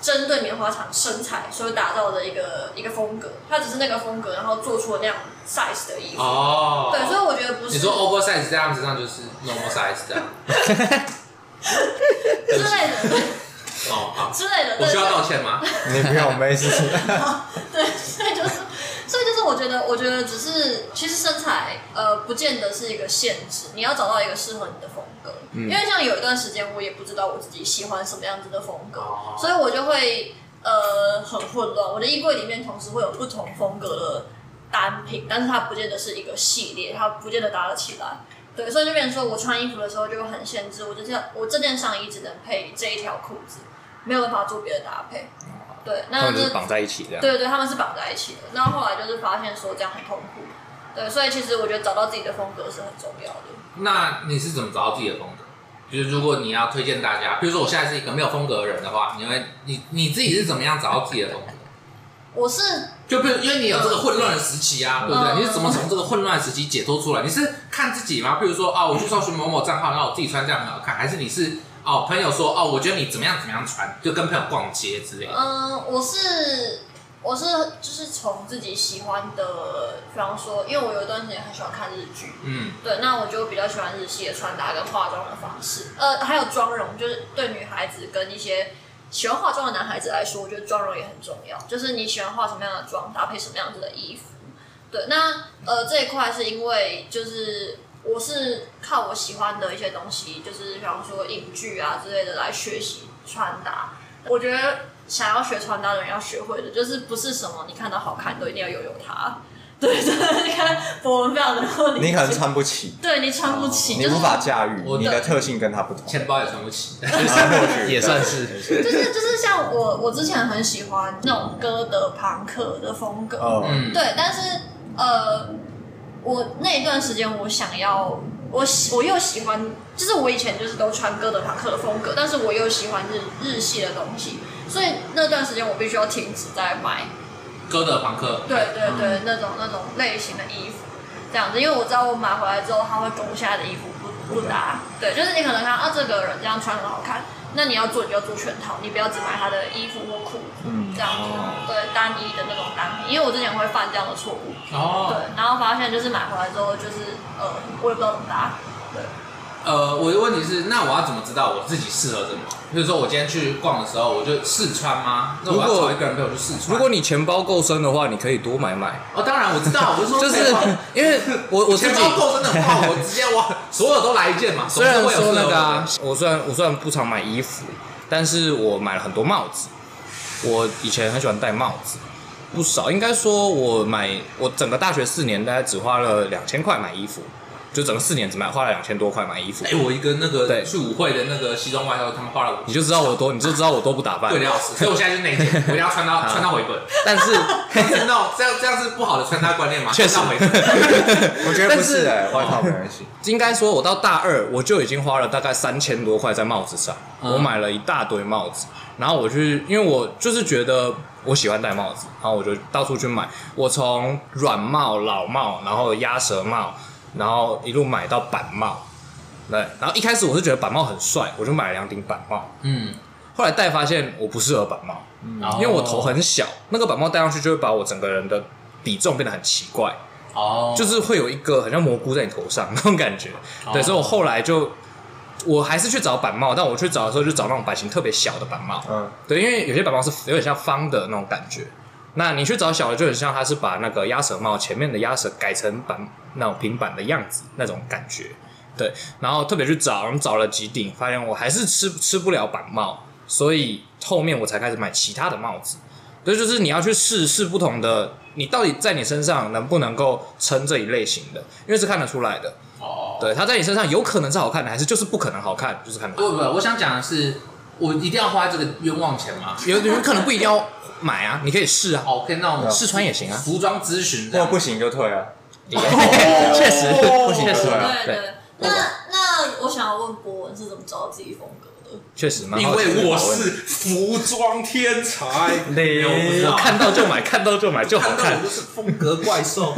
针对棉花糖身材所打造的一个一个风格，它只是那个风格，然后做出了那样 size 的衣服。哦，对，所以我觉得不是。你说 oversize 这样子，上就是 normal size 这样 之类的。哦，好之类的，我需要道歉吗？你不用，没事。对，所以就是，所以就是，我觉得，我觉得只是，其实身材呃，不见得是一个限制，你要找到一个适合你的风格。嗯、因为像有一段时间，我也不知道我自己喜欢什么样子的风格，哦、所以我就会呃很混乱。我的衣柜里面同时会有不同风格的单品，但是它不见得是一个系列，它不见得搭得起来。对，所以就变成说我穿衣服的时候就很限制，我就这件，我这件上衣只能配这一条裤子。没有办法做别的搭配，对，那他们是绑在一起这样。对对，他们是绑在一起的。那后后来就是发现说这样很痛苦，对，所以其实我觉得找到自己的风格是很重要的。那你是怎么找到自己的风格？就是如果你要推荐大家，比如说我现在是一个没有风格的人的话，你会你你自己是怎么样找到自己的风格？我是就比如因为你有这个混乱的时期啊，对不对？你是怎么从这个混乱时期解脱出来？你是看自己吗？比如说啊，我去搜寻某某账号，然后我自己穿这样很好看，还是你是？哦，朋友说哦，我觉得你怎么样怎么样穿，就跟朋友逛街之类的。嗯，我是我是就是从自己喜欢的，比方说，因为我有一段时间很喜欢看日剧，嗯，对，那我就比较喜欢日系的穿搭跟化妆的方式，呃，还有妆容，就是对女孩子跟一些喜欢化妆的男孩子来说，我觉得妆容也很重要，就是你喜欢化什么样的妆，搭配什么样子的衣服。对，那呃这一块是因为就是我是靠我喜欢的一些东西，就是比方说影剧啊之类的来学习穿搭。我觉得想要学穿搭的人要学会的，就是不是什么你看到好看都一定要拥有它。对，真的，你看博文非常的你可能穿不起，对你穿不起，你无法驾驭，你的特性跟他不同，钱包也穿不起，也算是，就是就是像我我之前很喜欢那种哥德朋克的风格，嗯，对，但是。呃，我那一段时间，我想要，我我又喜欢，就是我以前就是都穿哥德朋克的风格，但是我又喜欢日日系的东西，所以那段时间我必须要停止在买哥德朋克，对对对，嗯、那种那种类型的衣服，这样子，因为我知道我买回来之后，它会跟我现在的衣服不不搭，对，就是你可能看啊，这个人这样穿很好看。那你要做，你就要做全套，你不要只买他的衣服或裤子，嗯，这样子，哦、对，单一的那种单品。因为我之前会犯这样的错误，哦，对，然后发现就是买回来之后，就是呃，我也不知道怎么搭，对。呃，我的问题是，那我要怎么知道我自己适合什么？比如说我今天去逛的时候，我就试穿吗？那我要找一个人陪我去试穿。如果你钱包够深的话，你可以多买买。哦，当然我知道，我是说，就是因为我我钱包够深的话，我直接我所有都来一件嘛。虽然说那个啊，我虽然我虽然不常买衣服，但是我买了很多帽子。我以前很喜欢戴帽子，不少，应该说我买我整个大学四年大概只花了两千块买衣服。就整个四年只买花了两千多块买衣服。哎，我一个那个去舞会的那个西装外套，他们花了我。你就知道我多，你就知道我多不打扮。对的要死，所以我现在就是那件，我一定要穿到穿到回本。但是，那种这样这样是不好的穿搭观念吗？确实，我觉得不是哎，外套没关系。应该说，我到大二我就已经花了大概三千多块在帽子上，我买了一大堆帽子，然后我去，因为我就是觉得我喜欢戴帽子，然后我就到处去买。我从软帽、老帽，然后鸭舌帽。然后一路买到板帽，对，然后一开始我是觉得板帽很帅，我就买了两顶板帽。嗯，后来戴发现我不适合板帽，嗯，因为我头很小，那个板帽戴上去就会把我整个人的比重变得很奇怪，哦，就是会有一个很像蘑菇在你头上那种感觉。对，所以我后来就我还是去找板帽，但我去找的时候就找那种版型特别小的板帽。嗯，对，因为有些板帽是有点像方的那种感觉。那你去找小的，就很像他是把那个鸭舌帽前面的鸭舌改成板那种平板的样子那种感觉，对。然后特别去找，然后找了几顶，发现我还是吃吃不了板帽，所以后面我才开始买其他的帽子。对，就是你要去试试不同的，你到底在你身上能不能够撑这一类型的，因为是看得出来的。哦。对，它在你身上有可能是好看的，还是就是不可能好看，就是看得出来。不不，我想讲的是，我一定要花这个冤枉钱吗？有有人可能不一定要。买啊，你可以试啊，OK，那种试穿也行啊。服装咨询，如果不行就退啊。确实，不行就退啊。对对。那那我想要问博文是怎么找到自己风格的？确实，因为我是服装天才，我看到就买，看到就买就好看。我就是风格怪兽。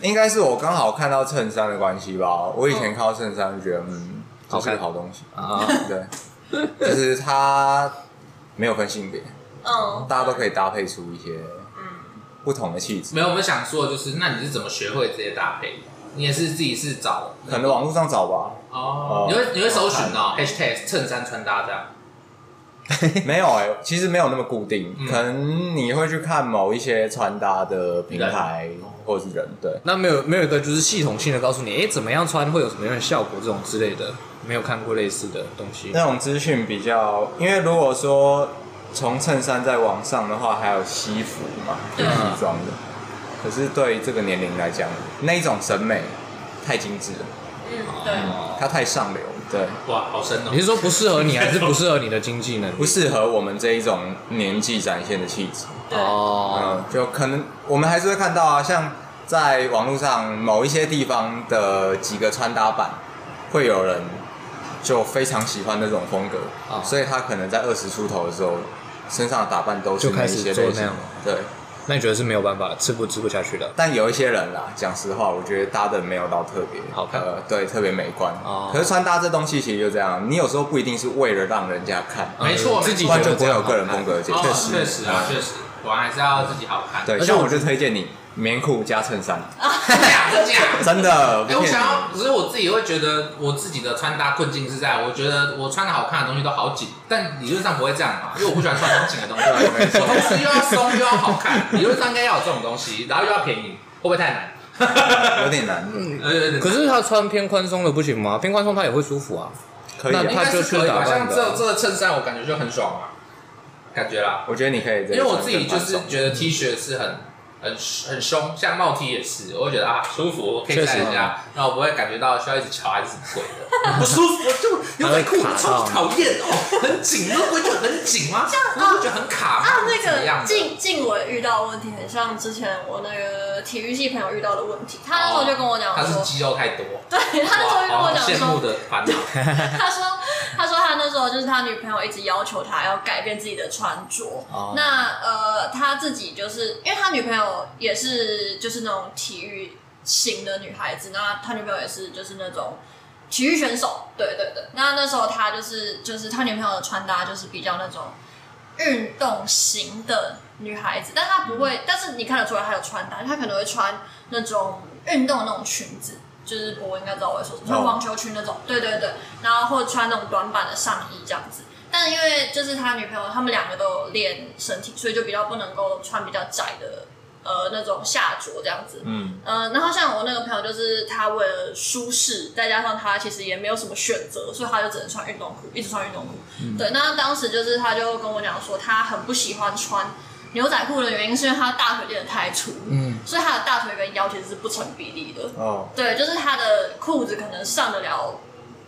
应该是我刚好看到衬衫的关系吧。我以前看到衬衫就觉得，嗯，这是个好东西啊。对，就是它没有分性别。嗯，大家都可以搭配出一些嗯不同的气质。没有，我们想说的就是，那你是怎么学会这些搭配？你也是自己是找，可能网络上找吧。哦，你会你会搜寻哦，hashtag 衬衫穿搭这样？没有哎，其实没有那么固定，可能你会去看某一些穿搭的平台或者是人，对。那没有没有一个就是系统性的告诉你，哎，怎么样穿会有什么样的效果这种之类的，没有看过类似的东西。那种资讯比较，因为如果说。从衬衫再往上的话，还有西服嘛，西装的。可是对这个年龄来讲，那一种审美太精致了。嗯，对，它太上流。对，哇，好深哦。你是说不适合你，还是不适合你的经济能力？不适合我们这一种年纪展现的气质。哦，嗯，就可能我们还是会看到啊，像在网络上某一些地方的几个穿搭版，会有人就非常喜欢那种风格，所以他可能在二十出头的时候。身上的打扮都是那些类型，对，那你觉得是没有办法吃不吃不下去的？但有一些人啦，讲实话，我觉得搭的没有到特别好看，呃，对，特别美观。哦。可是穿搭这东西其实就这样，你有时候不一定是为了让人家看，没错，自己就只有个人风格。确实，确实啊，确实，果然还是要自己好看。对，像我就推荐你。棉裤加衬衫，真 假真假，真的。哎，我想要，只是我自己会觉得，我自己的穿搭困境是在，我觉得我穿的好看的东西都好紧，但理论上不会这样嘛，因为我不喜欢穿很紧的东西。我同时又要松又要好看，理论上应该要有这种东西，然后又要便宜，会不会太难？有点难。嗯，可是他穿偏宽松的不行吗？偏宽松他也会舒服啊。可以，应该是可以吧？像这这个衬衫，我感觉就很爽啊，感觉啦。我觉得你可以，因为我自己就是觉得 T 恤是很。很很凶，像帽 T 也是，我会觉得啊舒服，可以晒一下，然后我不会感觉到需要一直乔还是什么鬼的，不舒服，就牛仔裤超讨厌哦，很紧，你不会觉得很紧吗？这样你会觉得很卡吗？啊，那个静静我遇到的问题很像之前我那个体育系朋友遇到的问题，他那时候就跟我讲说，他是肌肉太多，对，他那时候就跟我讲说，羡慕的烦恼，他说 他说他那时候就是他女朋友一直要求他要改变自己的穿着，那呃他自己就是因为他女朋友。也是就是那种体育型的女孩子，那他女朋友也是就是那种体育选手，对对对。那那时候他就是就是他女朋友的穿搭就是比较那种运动型的女孩子，但她不会，但是你看得出来她有穿搭，她可能会穿那种运动的那种裙子，就是我应该知道我在说什么，穿网球裙那种，对对对，然后或者穿那种短版的上衣这样子。但因为就是他女朋友，他们两个都有练身体，所以就比较不能够穿比较窄的。呃，那种下着这样子，嗯，呃，然后像我那个朋友，就是他为了舒适，再加上他其实也没有什么选择，所以他就只能穿运动裤，一直穿运动裤。嗯、对，那当时就是他就跟我讲说，他很不喜欢穿牛仔裤的原因，是因为他的大腿练得太粗，嗯，所以他的大腿跟腰其实是不成比例的。哦，对，就是他的裤子可能上得了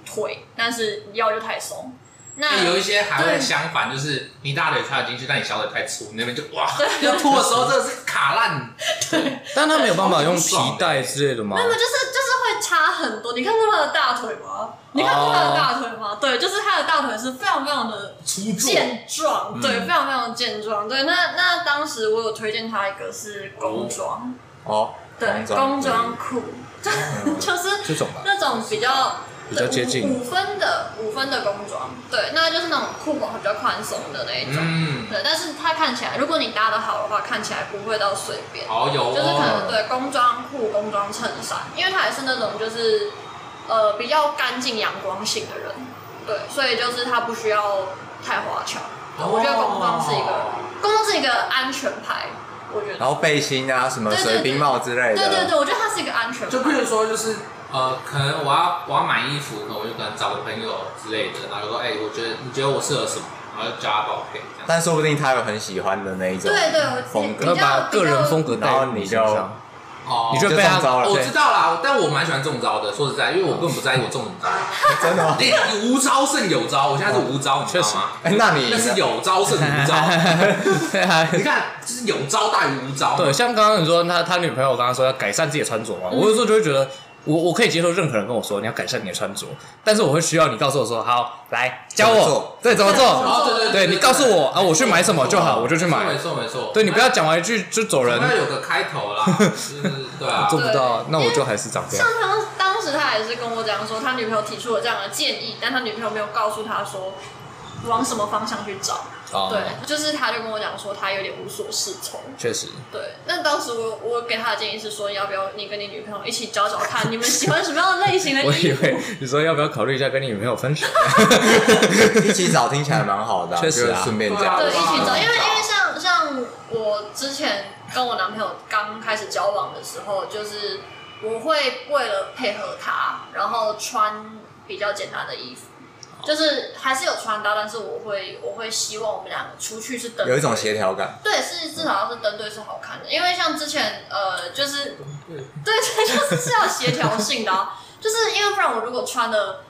腿，但是腰就太松。那有一些还会相反，就是你大腿插得进去，但你小腿太粗，你那边就哇，要脱的时候真的是卡烂。对，但他没有办法用皮带之类的吗？没有，就是就是会差很多。你看过他的大腿吗？你看过他的大腿吗？对，就是他的大腿是非常非常的健壮，对，非常非常的健壮。对，那那当时我有推荐他一个是工装哦，对，工装裤，就是这种那种比较。比较接近。五分的五分的工装，对，那就是那种裤管会比较宽松的那一种，嗯，对，但是它看起来，如果你搭的好的话，看起来不会到随便，好有，就是可能对工装裤、工装衬衫，因为它也是那种就是呃比较干净阳光型的人，对，所以就是它不需要太花俏，我觉得工装是一个工装是一个安全牌，我觉得，然后背心啊什么水兵帽之类的，对对对，我觉得它是一个安全牌，就比如说就是。呃，可能我要我要买衣服，可能我就可能找个朋友之类的，然后就说，哎、欸，我觉得你觉得我适合什么，然后就叫他帮我配。但说不定他有很喜欢的那一种对对风格，对把个人风格带到你身上。哦，你就被他招了。我知道啦，但我蛮喜欢中招的。说实在，因为我根本不在意我中什么招。真的吗？你 无招胜有招，我现在是无招，你知道吗？哎，那你那是有招胜无招。你看，就是有招大于无招。对，像刚刚你说他他女朋友刚刚说要改善自己的穿着嘛，我有时候就会觉得。我我可以接受任何人跟我说你要改善你的穿着，但是我会需要你告诉我说好，来教我，对，怎么做？对对对，你告诉我啊，我去买什么就好，我就去买。没错没错。对，你不要讲完一句就走人。那有个开头啦，对啊，做不到，那我就还是长这样。像他当时他也是跟我讲说，他女朋友提出了这样的建议，但他女朋友没有告诉他说往什么方向去找。Oh. 对，就是他就跟我讲说，他有点无所适从。确实。对，那当时我我给他的建议是说，要不要你跟你女朋友一起找找看，你们喜欢什么样的类型的衣服？我以为你说要不要考虑一下跟你女朋友分手？一起找听起来蛮好的，确实啊，顺便这样。对，一起找，因为因为像像我之前跟我男朋友刚开始交往的时候，就是我会为了配合他，然后穿比较简单的衣服。就是还是有穿搭，但是我会我会希望我们两个出去是登，有一种协调感。对，是至少要是登对是好看的，因为像之前呃，就是对。对，就是是要协调性的啊，就是因为不然我如果穿的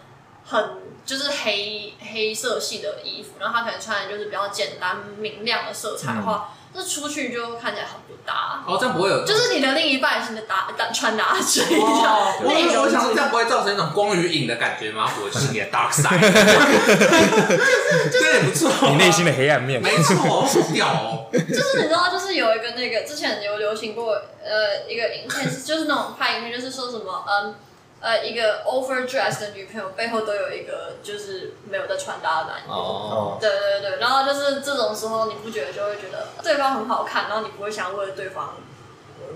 很就是黑黑色系的衣服，然后他可能穿的就是比较简单明亮的色彩的话，嗯、这出去就看起来很不搭。哦，这样不会有，就是你的另一半是你的搭搭穿搭者。哦，我我想这样不会造成一种光与影的感觉吗？我是你的 dark side，这也不错，你内心的黑暗面。没错，好屌哦。就是你知道，就是有一个那个之前有流行过呃一个影片，就是那种拍影片，就是说什么嗯。呃，一个 overdress 的女朋友背后都有一个就是没有在穿搭的男友。哦。对对对，然后就是这种时候，你不觉得就会觉得对方很好看，然后你不会想为了对方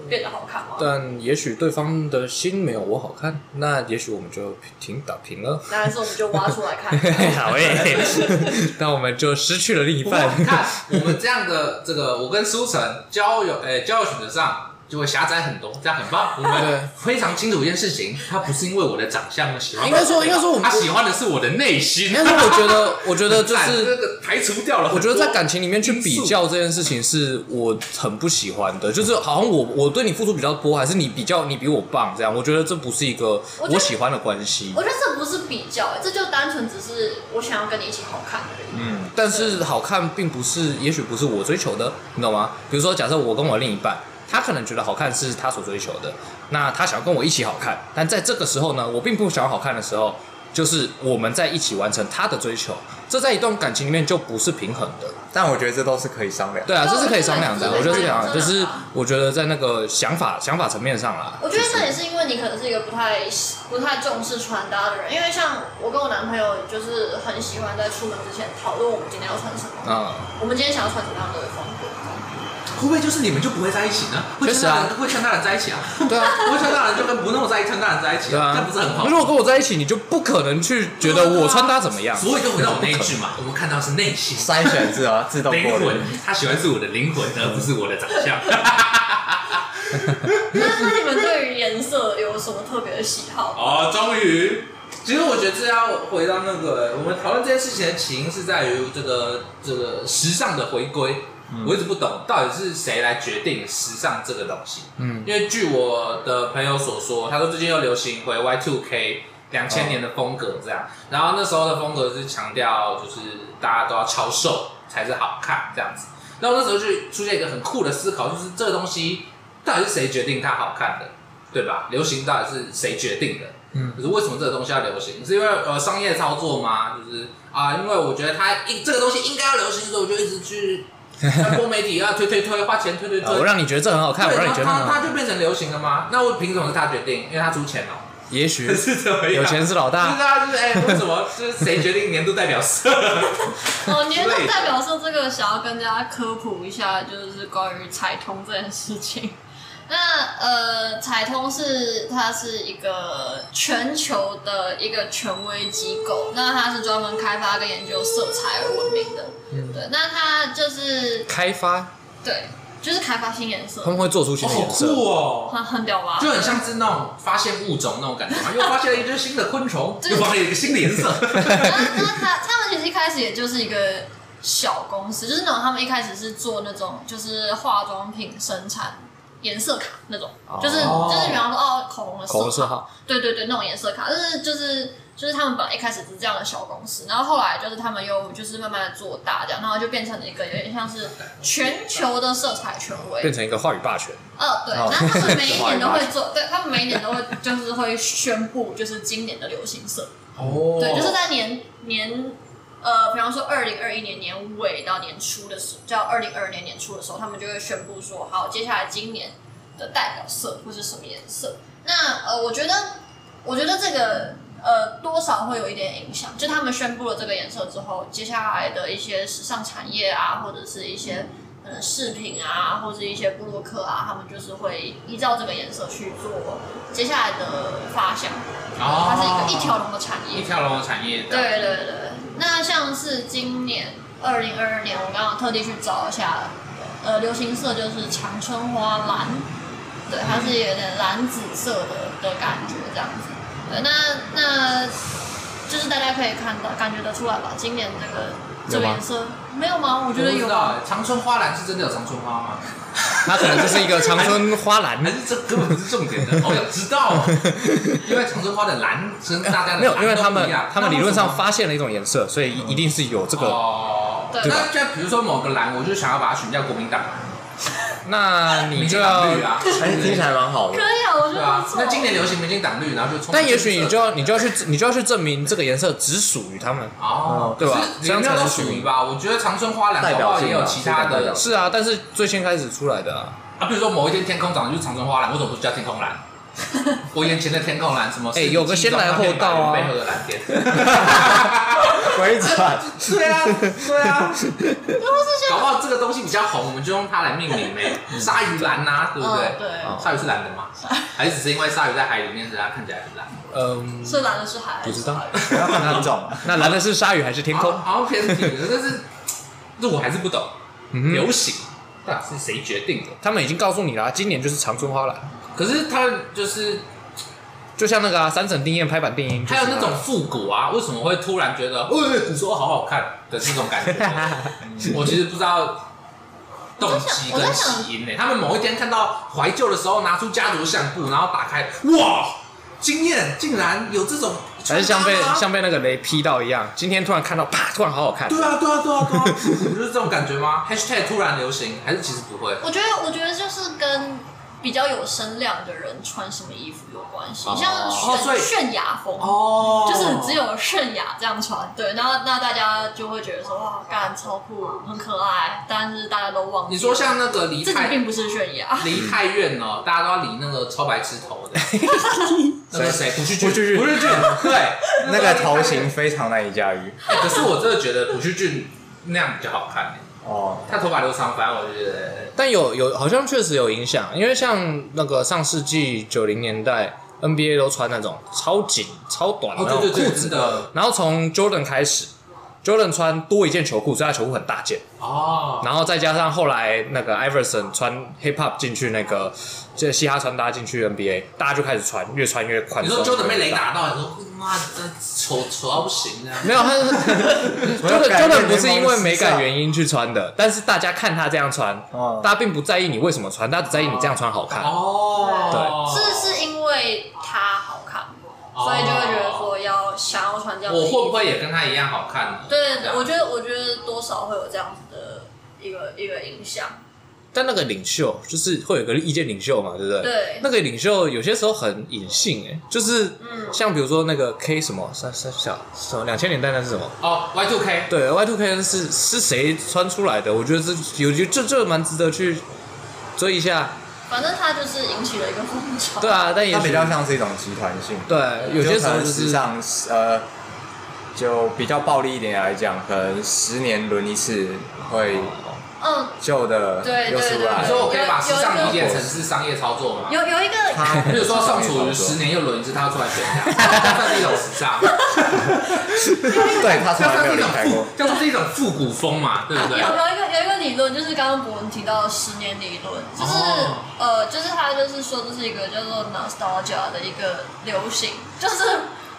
变得好看吗？但也许对方的心没有我好看，那也许我们就停打平了。那还是我们就挖出来看。好诶，那我们就失去了另一半。你看我们这样的这个，我跟苏晨交友，诶，交友选择上。就会狭窄很多，这样很棒。我们非常清楚一件事情，他不是因为我的长相喜欢。应该说，应该说我，他喜欢的是我的内心。应该说，我觉得，我觉得就是这个排除掉了。我觉得在感情里面去比较这件事情，是我很不喜欢的。就是好像我我对你付出比较多，还是你比较你比我棒这样？我觉得这不是一个我喜欢的关系。我觉得这不是比较，这就单纯只是我想要跟你一起好看而已。嗯，但是好看并不是，也许不是我追求的，你懂吗？比如说，假设我跟我另一半。他可能觉得好看是他所追求的，那他想要跟我一起好看，但在这个时候呢，我并不想要好看的时候，就是我们在一起完成他的追求，这在一段感情里面就不是平衡的。但我觉得这都是可以商量。对啊，这是可以商量的。我觉得是这样，就是我觉得在那个想法想法层面上啦。我觉得这也是因为你可能是一个不太不太重视穿搭的人，因为像我跟我男朋友就是很喜欢在出门之前讨论我们今天要穿什么，嗯，我们今天想要穿什么样的风格。会不会就是你们就不会在一起呢？会穿大人会穿大人在一起啊？对啊，会穿大人就跟不那么在意穿大人在一起啊？那不是很好？如果跟我在一起，你就不可能去觉得我穿搭怎么样。所以就回到我那一句嘛，我们看到是内心筛选是啊，自动过 灵魂，他喜欢是我的灵魂，而不是我的长相。那那你们对于颜色有什么特别的喜好？哦，终于，其实我觉得这要回到那个，我们讨论这件事情的起因是在于这个这个时尚的回归。我一直不懂到底是谁来决定时尚这个东西。嗯，因为据我的朋友所说，他说最近又流行回 Y Two K 两千年的风格这样，然后那时候的风格是强调就是大家都要超瘦才是好看这样子。然后那时候就出现一个很酷的思考，就是这个东西到底是谁决定它好看的，对吧？流行到底是谁决定的？嗯，就是为什么这个东西要流行？是因为呃商业操作吗？就是啊，因为我觉得它一这个东西应该要流行，所以我就一直去。多媒体啊，推推推，花钱推推推，我让你觉得这很好看，我让你觉得它它就变成流行了吗？那我凭什么是他决定？因为他出钱哦。也许 有钱是老大。是啊，就是哎，为什么？就是谁决定年度代表色？哦，年度代表色这个想要跟大家科普一下，就是关于彩通这件事情。那呃，彩通是它是一个全球的一个权威机构，那它是专门开发跟研究色彩而闻名的。嗯，对，那它就是开发，对，就是开发新颜色。他们会做出新颜色，好酷哦，很很屌吧？就很像是那种发现物种那种感觉嘛，又发现了一只新的昆虫，又发现了一个新的颜色。那那他他们其实一开始也就是一个小公司，就是那种他们一开始是做那种就是化妆品生产。颜色卡那种，就是就是比方说哦，口红的色号，色号对对对，那种颜色卡，就是就是就是他们本来一开始是这样的小公司，然后后来就是他们又就是慢慢的做大这样，然后就变成了一个有点像是全球的色彩权威，变成一个话语霸权。呃，对，然后 他们每一年都会做，对他们每一年都会就是会宣布就是今年的流行色。哦，对，就是在年年。呃，比方说二零二一年年尾到年初的时候，叫二零二二年年初的时候，他们就会宣布说，好，接下来今年的代表色会是什么颜色？那呃，我觉得，我觉得这个呃，多少会有一点影响。就他们宣布了这个颜色之后，接下来的一些时尚产业啊，或者是一些呃饰品啊，或者是一些布洛克啊，他们就是会依照这个颜色去做接下来的发想。哦，它是一个一条龙的产业，一条龙的产业。对对对对。那像是今年二零二二年，我刚好特地去找一下，呃，流行色就是长春花蓝，对，它是有点蓝紫色的的感觉这样子。对，那那就是大家可以看到，感觉得出来吧？今年这个这个颜色没有吗？我觉得有。长春花篮是真的有长春花吗？它可能就是一个长春花篮，还是这根本不是重点的？我想知道，因为长春花的蓝跟大家的 没有，因为他们他们理论上发现了一种颜色，所以一定是有这个。哦，对。那就比如说某个蓝，我就想要把它选叫国民党。那你就要，哎，听起来蛮好的。可以啊，我觉得不错。那今年流行明星党绿，然后就。但也许你就要，你就要去，你就要去证明这个颜色只属于他们。哦，对吧？这样才能属于吧？我觉得长春花蓝的话也有其他的。是啊，但是最先开始出来的啊。啊，比如说某一天天空长的就是长春花蓝，为什么不是叫天空蓝？我眼前的天空蓝什么？哎，有个先来后到啊。背后的蓝天。鬼转。对啊，对啊。搞不好这个东西比较红，我们就用它来命名呗。鲨鱼蓝呐，对不对？对。鲨鱼是蓝的吗？还是只是因为鲨鱼在海里面，所以它看起来很蓝？嗯。是蓝的是海。不知道。要看哪种。那蓝的是鲨鱼还是天空？好像偏题了，但是这我还是不懂。流行，到底是谁决定的？他们已经告诉你了，今年就是长春花蓝。可是他就是，就像那个三层定谚拍板电音，还有那种复古啊，为什么会突然觉得，哎，古时候好好看的这种感觉？我其实不知道动机跟起因呢。他们某一天看到怀旧的时候，拿出家族相簿，然后打开，哇，惊艳，竟然有这种，还是像被像被那个雷劈到一样，今天突然看到，啪，突然好好看。对啊，对啊，对啊，对啊，不就是这种感觉吗？Hashtag 突然流行，还是其实不会？我觉得，我觉得就是跟。比较有声量的人穿什么衣服有关系，像泫泫雅风，哦，就是只有泫雅这样穿，对，然后那大家就会觉得说哇，干超酷，很可爱，但是大家都忘记。你说像那个梨泰，自己并不是泫雅，离太远了，大家都要理那个超白痴头的，那个谁？朴叙俊，朴叙俊，对，那个头型非常难以驾驭。可是我真的觉得朴叙俊那样比较好看。哦，他头发留长，反正我觉得，但有有好像确实有影响，因为像那个上世纪九零年代 NBA 都穿那种超紧、超短的裤子的，然后从 Jordan 开始，Jordan 穿多一件球裤，所以他球裤很大件哦，然后再加上后来那个 Iverson 穿 Hip Hop 进去那个。这嘻哈穿搭进去 NBA，大家就开始穿，越穿越宽松。你说 Jordan 被雷打到，你说妈的丑丑到不行啊！没有，他 Jordan Jordan 不是因为美感原因去穿的，但是大家看他这样穿，大家并不在意你为什么穿，大家只在意你这样穿好看。哦，对，是是因为他好看，所以就会觉得说要想要穿这样。我会不会也跟他一样好看呢？对，我觉得我觉得多少会有这样子的一个一个影响。但那个领袖就是会有个意见领袖嘛，对不对？对。那个领袖有些时候很隐性，哎，就是，像比如说那个 K 什么三三小什么两千年代那是什么？哦，Y two K。对，Y two K 是是谁穿出来的？我觉得这有就这这蛮值得去追一下。反正他就是引起了一个风潮。对啊，但也比较像是一种集团性。对，有些时候就是像呃，就比较暴力一点来讲，可能十年轮一次会。嗯，旧的对对对，你说我可以把时尚理解成是商业操作吗？有有一个，比如说宋楚瑜十年又轮一次，他要出来选一下，这算是一种时尚。对，他从来没有离开过，叫做是一种复古风嘛，对不对？有有一个有一个理论，就是刚刚博文提到的十年理论，就是呃，就是他就是说这是一个叫做 nostalgia 的一个流行，就是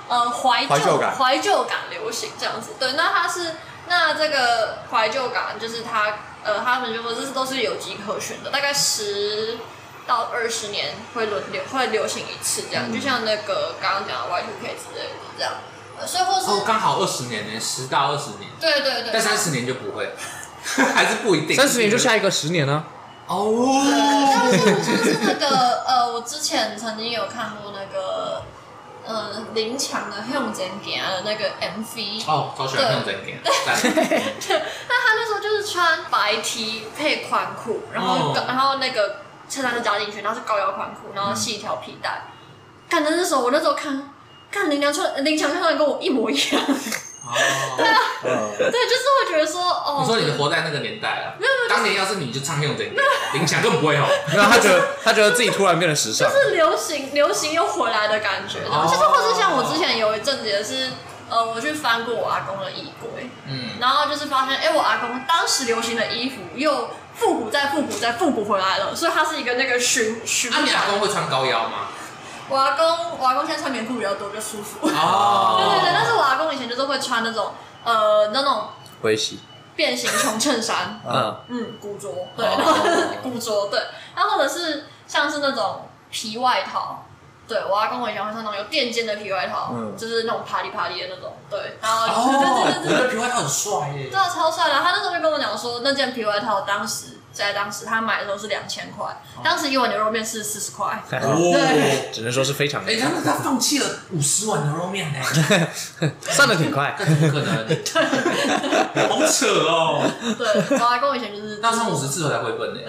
呃怀旧感怀旧感流行这样子。对，那他是那这个怀旧感就是他。呃，他们就说这是都是有迹可循的，大概十到二十年会轮流会流行一次这样，嗯、就像那个刚刚讲的 Y2K 之类的这样，呃，所以或是哦，刚好二十年呢，十到二十年，对对对，但三十年就不会，还是不一定，三十年就下一个十年呢？哦，但是就是那个呃，我之前曾经有看过那个。呃，林强的向前行的那个 MV 哦，超喜欢向前行。对，那他那时候就是穿白 T 配宽裤，然后然后那个衬衫就加进去，然后是高腰宽裤，然后系一条皮带。看的那时候，我那时候看，看林强穿林强穿的跟我一模一样。哦，对啊，对，就是会觉得说，哦，你说你活在那个年代啊？没有没有，当年要是你就唱向前行，林强更不会哦。没有，他觉得 他觉得自己突然变得时尚，就是流行流行又回来的感觉。然后就是或是像我之前有一阵子也是，呃，我去翻过我阿公的衣柜，嗯，然后就是发现，哎，我阿公当时流行的衣服又复古再复古再复古回来了，所以他是一个那个循循。那你阿公会穿高腰吗？我阿公，我阿公现在穿棉裤比较多，就舒服。哦。对对对，但是我阿公以前就是会穿那种，呃，那种。灰洗。变形穷衬衫。嗯。嗯，古着，对，然后 古着，对。然后或者是像是那种皮外套。对，我阿公我以前会穿那种有垫肩的皮外套，嗯、就是那种啪里啪里的那种。对，然后哦，我觉得皮外套很帅耶。对啊，超帅的。他那时候就跟我讲说，那件皮外套当时在当时他买的时候是两千块，哦、当时一碗牛肉面是四十块。哦，对只能说是非常。哎，他他放弃了五十碗牛肉面呢，算的挺快。怎么可能？对，好扯哦。对，我阿公以前就是那上五十次才回本呢。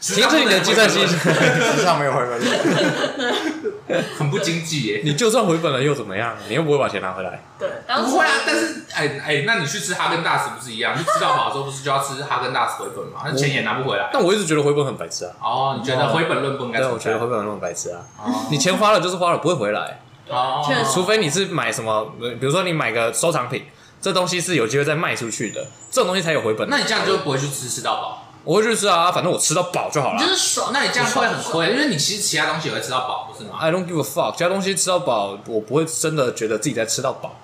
其实你的计算机时尚没有回本，很不经济耶。你就算回本了又怎么样？你又不会把钱拿回来。对，不会啊。但是，哎哎，那你去吃哈根达斯不是一样？你吃到饱的时候不是就要吃哈根达斯回本吗？那钱也拿不回来。但我一直觉得回本很白痴啊。哦，你觉得回本论不应该？对，我觉得回本论很白痴啊。哦你钱花了就是花了，不会回来。哦。除非你是买什么，比如说你买个收藏品，这东西是有机会再卖出去的，这种东西才有回本。那你这样就不会去吃吃到饱。我会去吃啊，反正我吃到饱就好了。就是爽，那你这样会很亏，因为你其实其他东西也会吃到饱，不是吗？I don't give a fuck，其他东西吃到饱，我不会真的觉得自己在吃到饱。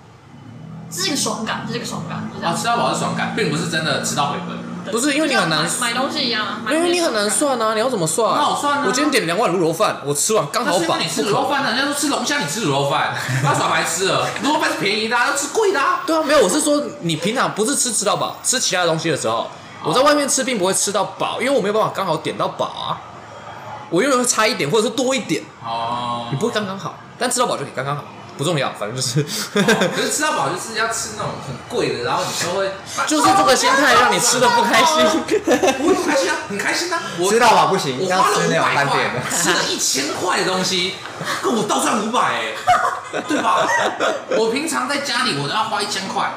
这是一个爽感，这是一个爽感。啊，吃到饱是爽感，并不是真的吃到回本。不是因为你很难买东西一样，因为你很难算啊，你要怎么算？很好算啊。我今天点两碗卤肉饭，我吃完刚好饱。你吃卤肉饭呢？人家说吃龙虾，你吃卤肉饭，不要耍白吃了。卤肉饭是便宜的，啊要吃贵的。啊对啊，没有，我是说你平常不是吃吃到饱，吃其他东西的时候。我在外面吃并不会吃到饱，因为我没有办法刚好点到饱啊。我永远会差一点，或者是多一点。哦。你不会刚刚好，但吃到饱就可以刚刚好，不重要，反正就是。可是吃到饱就是要吃那种很贵的，然后你就会。就是这个心态让你吃的不开心。不会不开心啊，很开心啊。吃到饱不行，我花了五百块，吃了一千块的东西，跟我倒赚五百哎，对吧？我平常在家里我都要花一千块。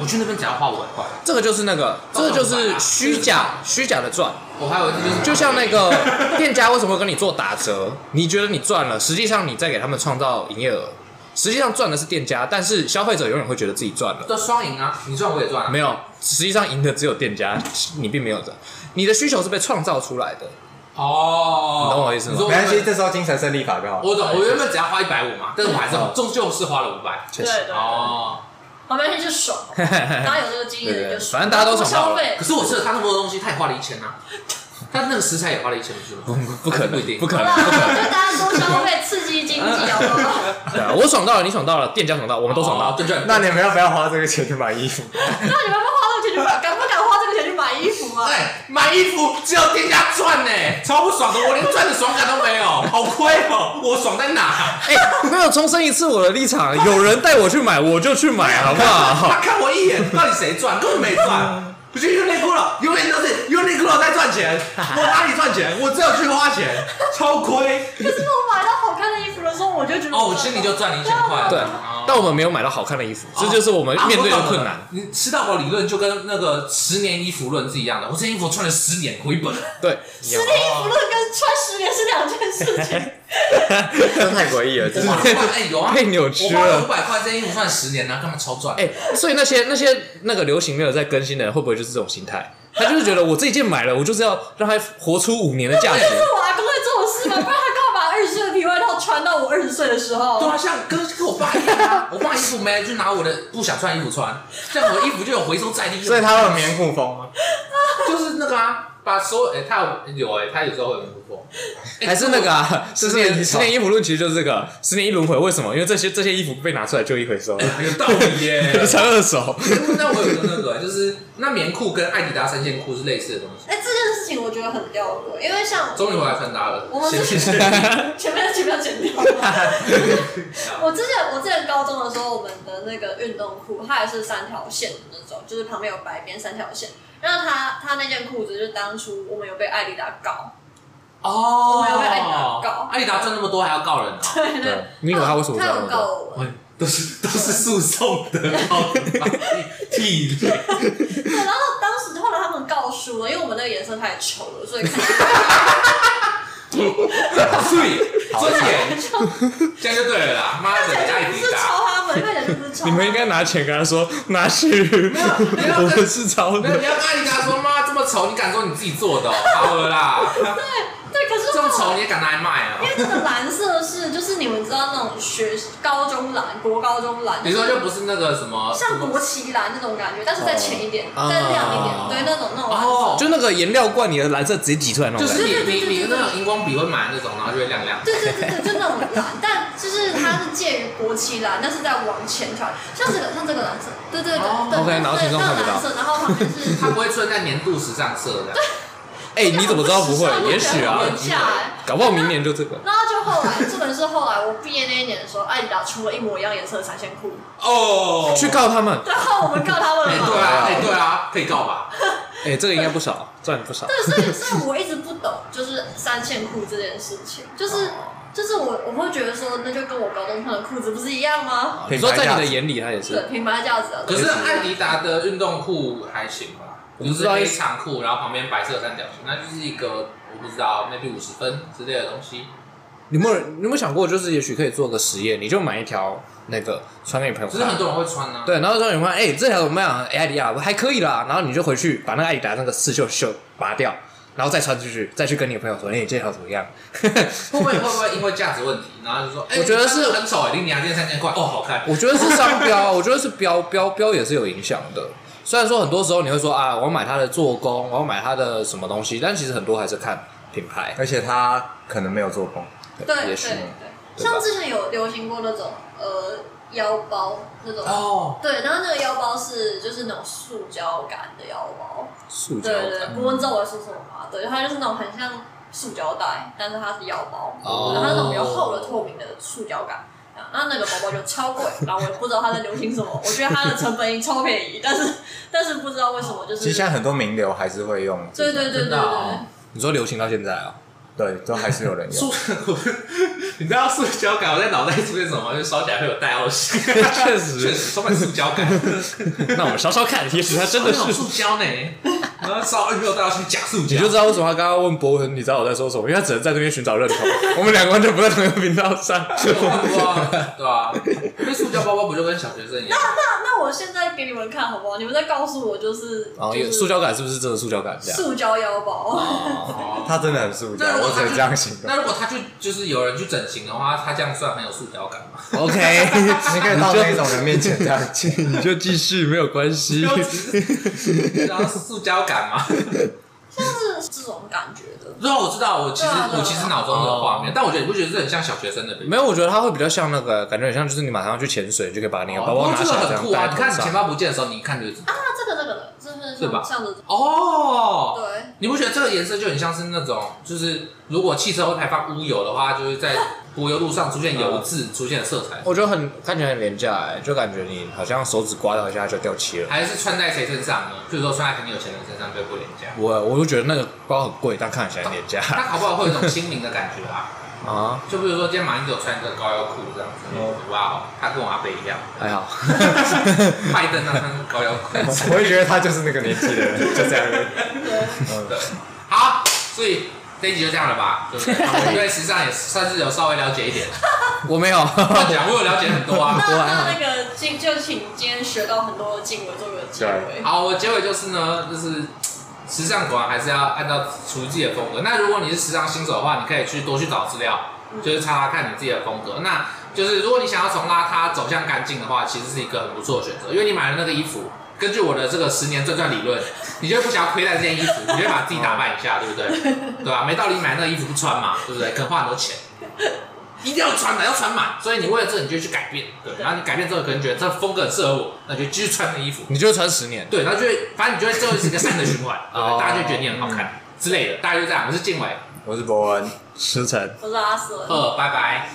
我去那边只要花五百块，这个就是那个，这个就是虚假虚假的赚。我还有就是，就像那个 店家为什么会跟你做打折？你觉得你赚了，实际上你在给他们创造营业额，实际上赚的是店家，但是消费者永远会觉得自己赚了。这双赢啊，你赚我也赚。没有，实际上赢的只有店家，你并没有赚。你的需求是被创造出来的。哦，你懂我意思吗？没关系，这时候精神胜利法就好。我懂，我原本只要花一百五嘛，但是我还是终究是花了五百。确实。哦。旁边就是爽，大家有这个经验就爽。反正大家都爽。可是我吃了他那么多东西，他也花了一千啊。他那个食材也花了一千，不是吗？不可能，不一定，不可能。就大家多消费，刺激经济，好不好？对啊，我爽到了，你爽到了，店家爽到，我们都爽到。对对。那你们要不要花这个钱去买衣服？那你们要不要花这个钱去买？敢不敢花这个钱去买衣服啊？对，买衣服只有店家赚呢，超不爽的，我连赚的爽感都没有，好亏哦！我爽在哪？哎，没有重申一次我的立场，有人带我去买，我就去买，好不好？他看我一眼，到底谁赚？根本没赚。不是优衣库了，永远都是优衣库在赚钱。我哪里赚钱？我只有去花钱，超亏。可是我买到好看的衣服的时候，我就觉得哦，我心里就赚了一千块。对，但我们没有买到好看的衣服，这就是我们面对的困难。你吃到饱理论就跟那个十年衣服论是一样的。我这件衣服穿了十年，回本。对，十年衣服论跟穿十年是两件事情。这太诡异了，真的。哎，有啊，太扭曲了。我花五百块，这件衣服穿十年呢，干嘛超赚？哎，所以那些那些那个流行没有在更新的人，会不会就是这种心态？他就是觉得我这一件买了，我就是要让他活出五年的价值。是我阿公会这种事吗？不然他干嘛把二十岁的皮外套穿到我二十岁的时候？对啊，像跟跟我爸一样，我爸衣服没了就拿我的不想穿衣服穿，这样我的衣服就有回收再利用。所以他有棉裤风吗？就是那个啊。把所有哎，他有有哎，他有时候会很不错，还是那个啊，十年十年衣服论其实就是这个十年一轮回，为什么？因为这些这些衣服被拿出来就一回收，有道理耶，穿二手。那我有一个那个，就是那棉裤跟艾迪达三线裤是类似的东西。哎，这件事情我觉得很吊诡，因为像终于回来穿搭了，我们之前前面前面剪掉。我之前我之前高中的时候，我们的那个运动裤，它也是三条线的那种，就是旁边有白边三条线。那他他那件裤子，就是当初我们有被艾迪达告哦，我们有被艾迪达告，艾迪达赚那么多还要告人啊？对对，你以为他为什么他有告我？都是都是诉讼的，屁！对，然后当时后来他们告输了，因为我们那个颜色太丑了，所以看。对，尊严，这样就对了啦！妈的，艾迪达。你们应该拿钱跟他说拿去，没有，我们是抄的。你要跟阿迪达说，妈这么丑，你敢说你自己做的？好了啦。丑丑，你也敢拿来卖啊？因为这个蓝色是，就是你们知道那种学高中蓝、国高中蓝。你说就不是那个什么？像国旗蓝那种感觉，但是再浅一点，再亮一点，对，那种那种蓝色。就那个颜料罐里的蓝色直接挤出来那种。就是你你你那种荧光笔会买那种，然后就会亮亮。对对对对，就那种蓝，但就是它是介于国旗蓝，但是在往前调，像这个像这个蓝色，对对对对。OK，然后听众看不到。然后旁边是。它不会出现在年度时尚色的。哎，你怎么知道不会？也许啊，搞不好明年就这个。然后就后来，这本是后来我毕业那一年的时候，艾迪达出了一模一样颜色的闪线裤。哦，去告他们。对，后我们告他们。哎，对啊，哎，对啊，可以告吧？哎，这个应该不少，赚不少。对，所以所以我一直不懂，就是三线裤这件事情，就是就是我我会觉得说，那就跟我高中穿的裤子不是一样吗？你说在你的眼里，它也是。对，品牌价值。可是艾迪达的运动裤还行吧？我不知道黑长裤，然后旁边白色三角形，那就是一个我不知道，maybe 五十分之类的东西。你有没有你有没有想过，就是也许可以做个实验，你就买一条那个穿给你朋友。其实很多人会穿啊。对，然后说你们哎，这条怎么样？爱迪达还可以啦。然后你就回去把那个阿迪达那个刺绣绣拔掉，然后再穿出去，再去跟你的朋友说，哎，这条怎么样？会不会会不会因为价值问题，然后就说，我觉得是很丑哎，你两件三千块哦，好看。我觉得是商标，我觉得是标标标也是有影响的。虽然说很多时候你会说啊，我要买它的做工，我要买它的什么东西，但其实很多还是看品牌，而且它可能没有做工。对对对，像之前有流行过那种呃腰包那种。哦，对，然后那个腰包是就是那种塑胶感的腰包，塑胶对对对，不问这我是什么嘛？对，它就是那种很像塑胶袋，但是它是腰包，然后它那种比较厚的透明的塑胶感。那那个包包就超贵，然后我也不知道它在流行什么。我觉得它的成本超便宜，但是但是不知道为什么就是。其实现在很多名流还是会用。对对对对对。你说流行到现在啊？对，都还是有人用。你知道塑胶感我在脑袋里出现什么？就烧起来会有带凹性。确实，确实充满塑胶感。那我们烧烧看，也许它真的是塑胶呢。然后烧没有带凹性，假塑胶。你就知道为什么他刚刚问博文，你知道我在说什么？因为他只能在这边寻找认同。我们两个完全不在同一个频道上。对啊，包包不就跟小学生一样？那那那我现在给你们看好不好？你们再告诉我，就是哦，塑胶感是不是真的塑胶感？塑胶腰包。它真的很塑胶，我只能这样形容。那如果他去就是有人去整形的话，他这样算很有塑胶感吗？OK，你可以到那种人面前这样，你就继续没有关系。然后塑胶感吗？像是这种感觉的。对啊，我知道，我其实我其实脑中有画面，但我觉得你不觉得这很像小学生的？没有，我觉得它会比较像那个，感觉很像就是你马上要去潜水，就可以把那个包包拿下来这样带。你看钱包不见的时候，你一看就知道。啊，这个这个是对吧？哦。对。你不觉得这个颜色就很像是那种，就是如果汽车会排放污油的话，就是在。柏油路上出现油渍，出现的色彩，我觉得很看起来很廉价哎，就感觉你好像手指刮到一下就掉漆了。还是穿在谁身上呢？就是说穿在很有钱人身上就不廉价。我我就觉得那个包很贵，但看起来很廉价。它好不好会有一种亲民的感觉啊？啊，就比如说今天马英九穿这个高腰裤这样子，哇哦，他跟我阿伯一样，还好。拜登那穿高腰裤，我会觉得他就是那个年纪的人，就这样。对，好，所以。这一集就这样了吧，对不对？我对时尚也算是有稍微了解一点。我没有，讲我有了解很多啊。那那那个今就请今天学到很多的经文做个结尾。好，我结尾就是呢，就是时尚果然还是要按照属于自己的风格。那如果你是时尚新手的话，你可以去多去找资料，就是查查看你自己的风格。那就是如果你想要从邋遢走向干净的话，其实是一个很不错的选择，因为你买了那个衣服。根据我的这个十年赚赚理论，你就不想要亏待这件衣服，你就把自己打扮一下，对不对？对吧？没道理买那个衣服不穿嘛，对不对？可能花很多钱，一定要穿的，要穿满。所以你为了这，你就去改变，对。然后你改变之后，可能觉得这风格很适合我，那就继续穿那衣服。你就会穿十年，对。然后就会，反正你就会最后是一个善的循环，对不对？大家就觉得你很好看之类的，大家就这样。我是静伟，我是博文，石晨，我是阿瑟，呃，拜拜。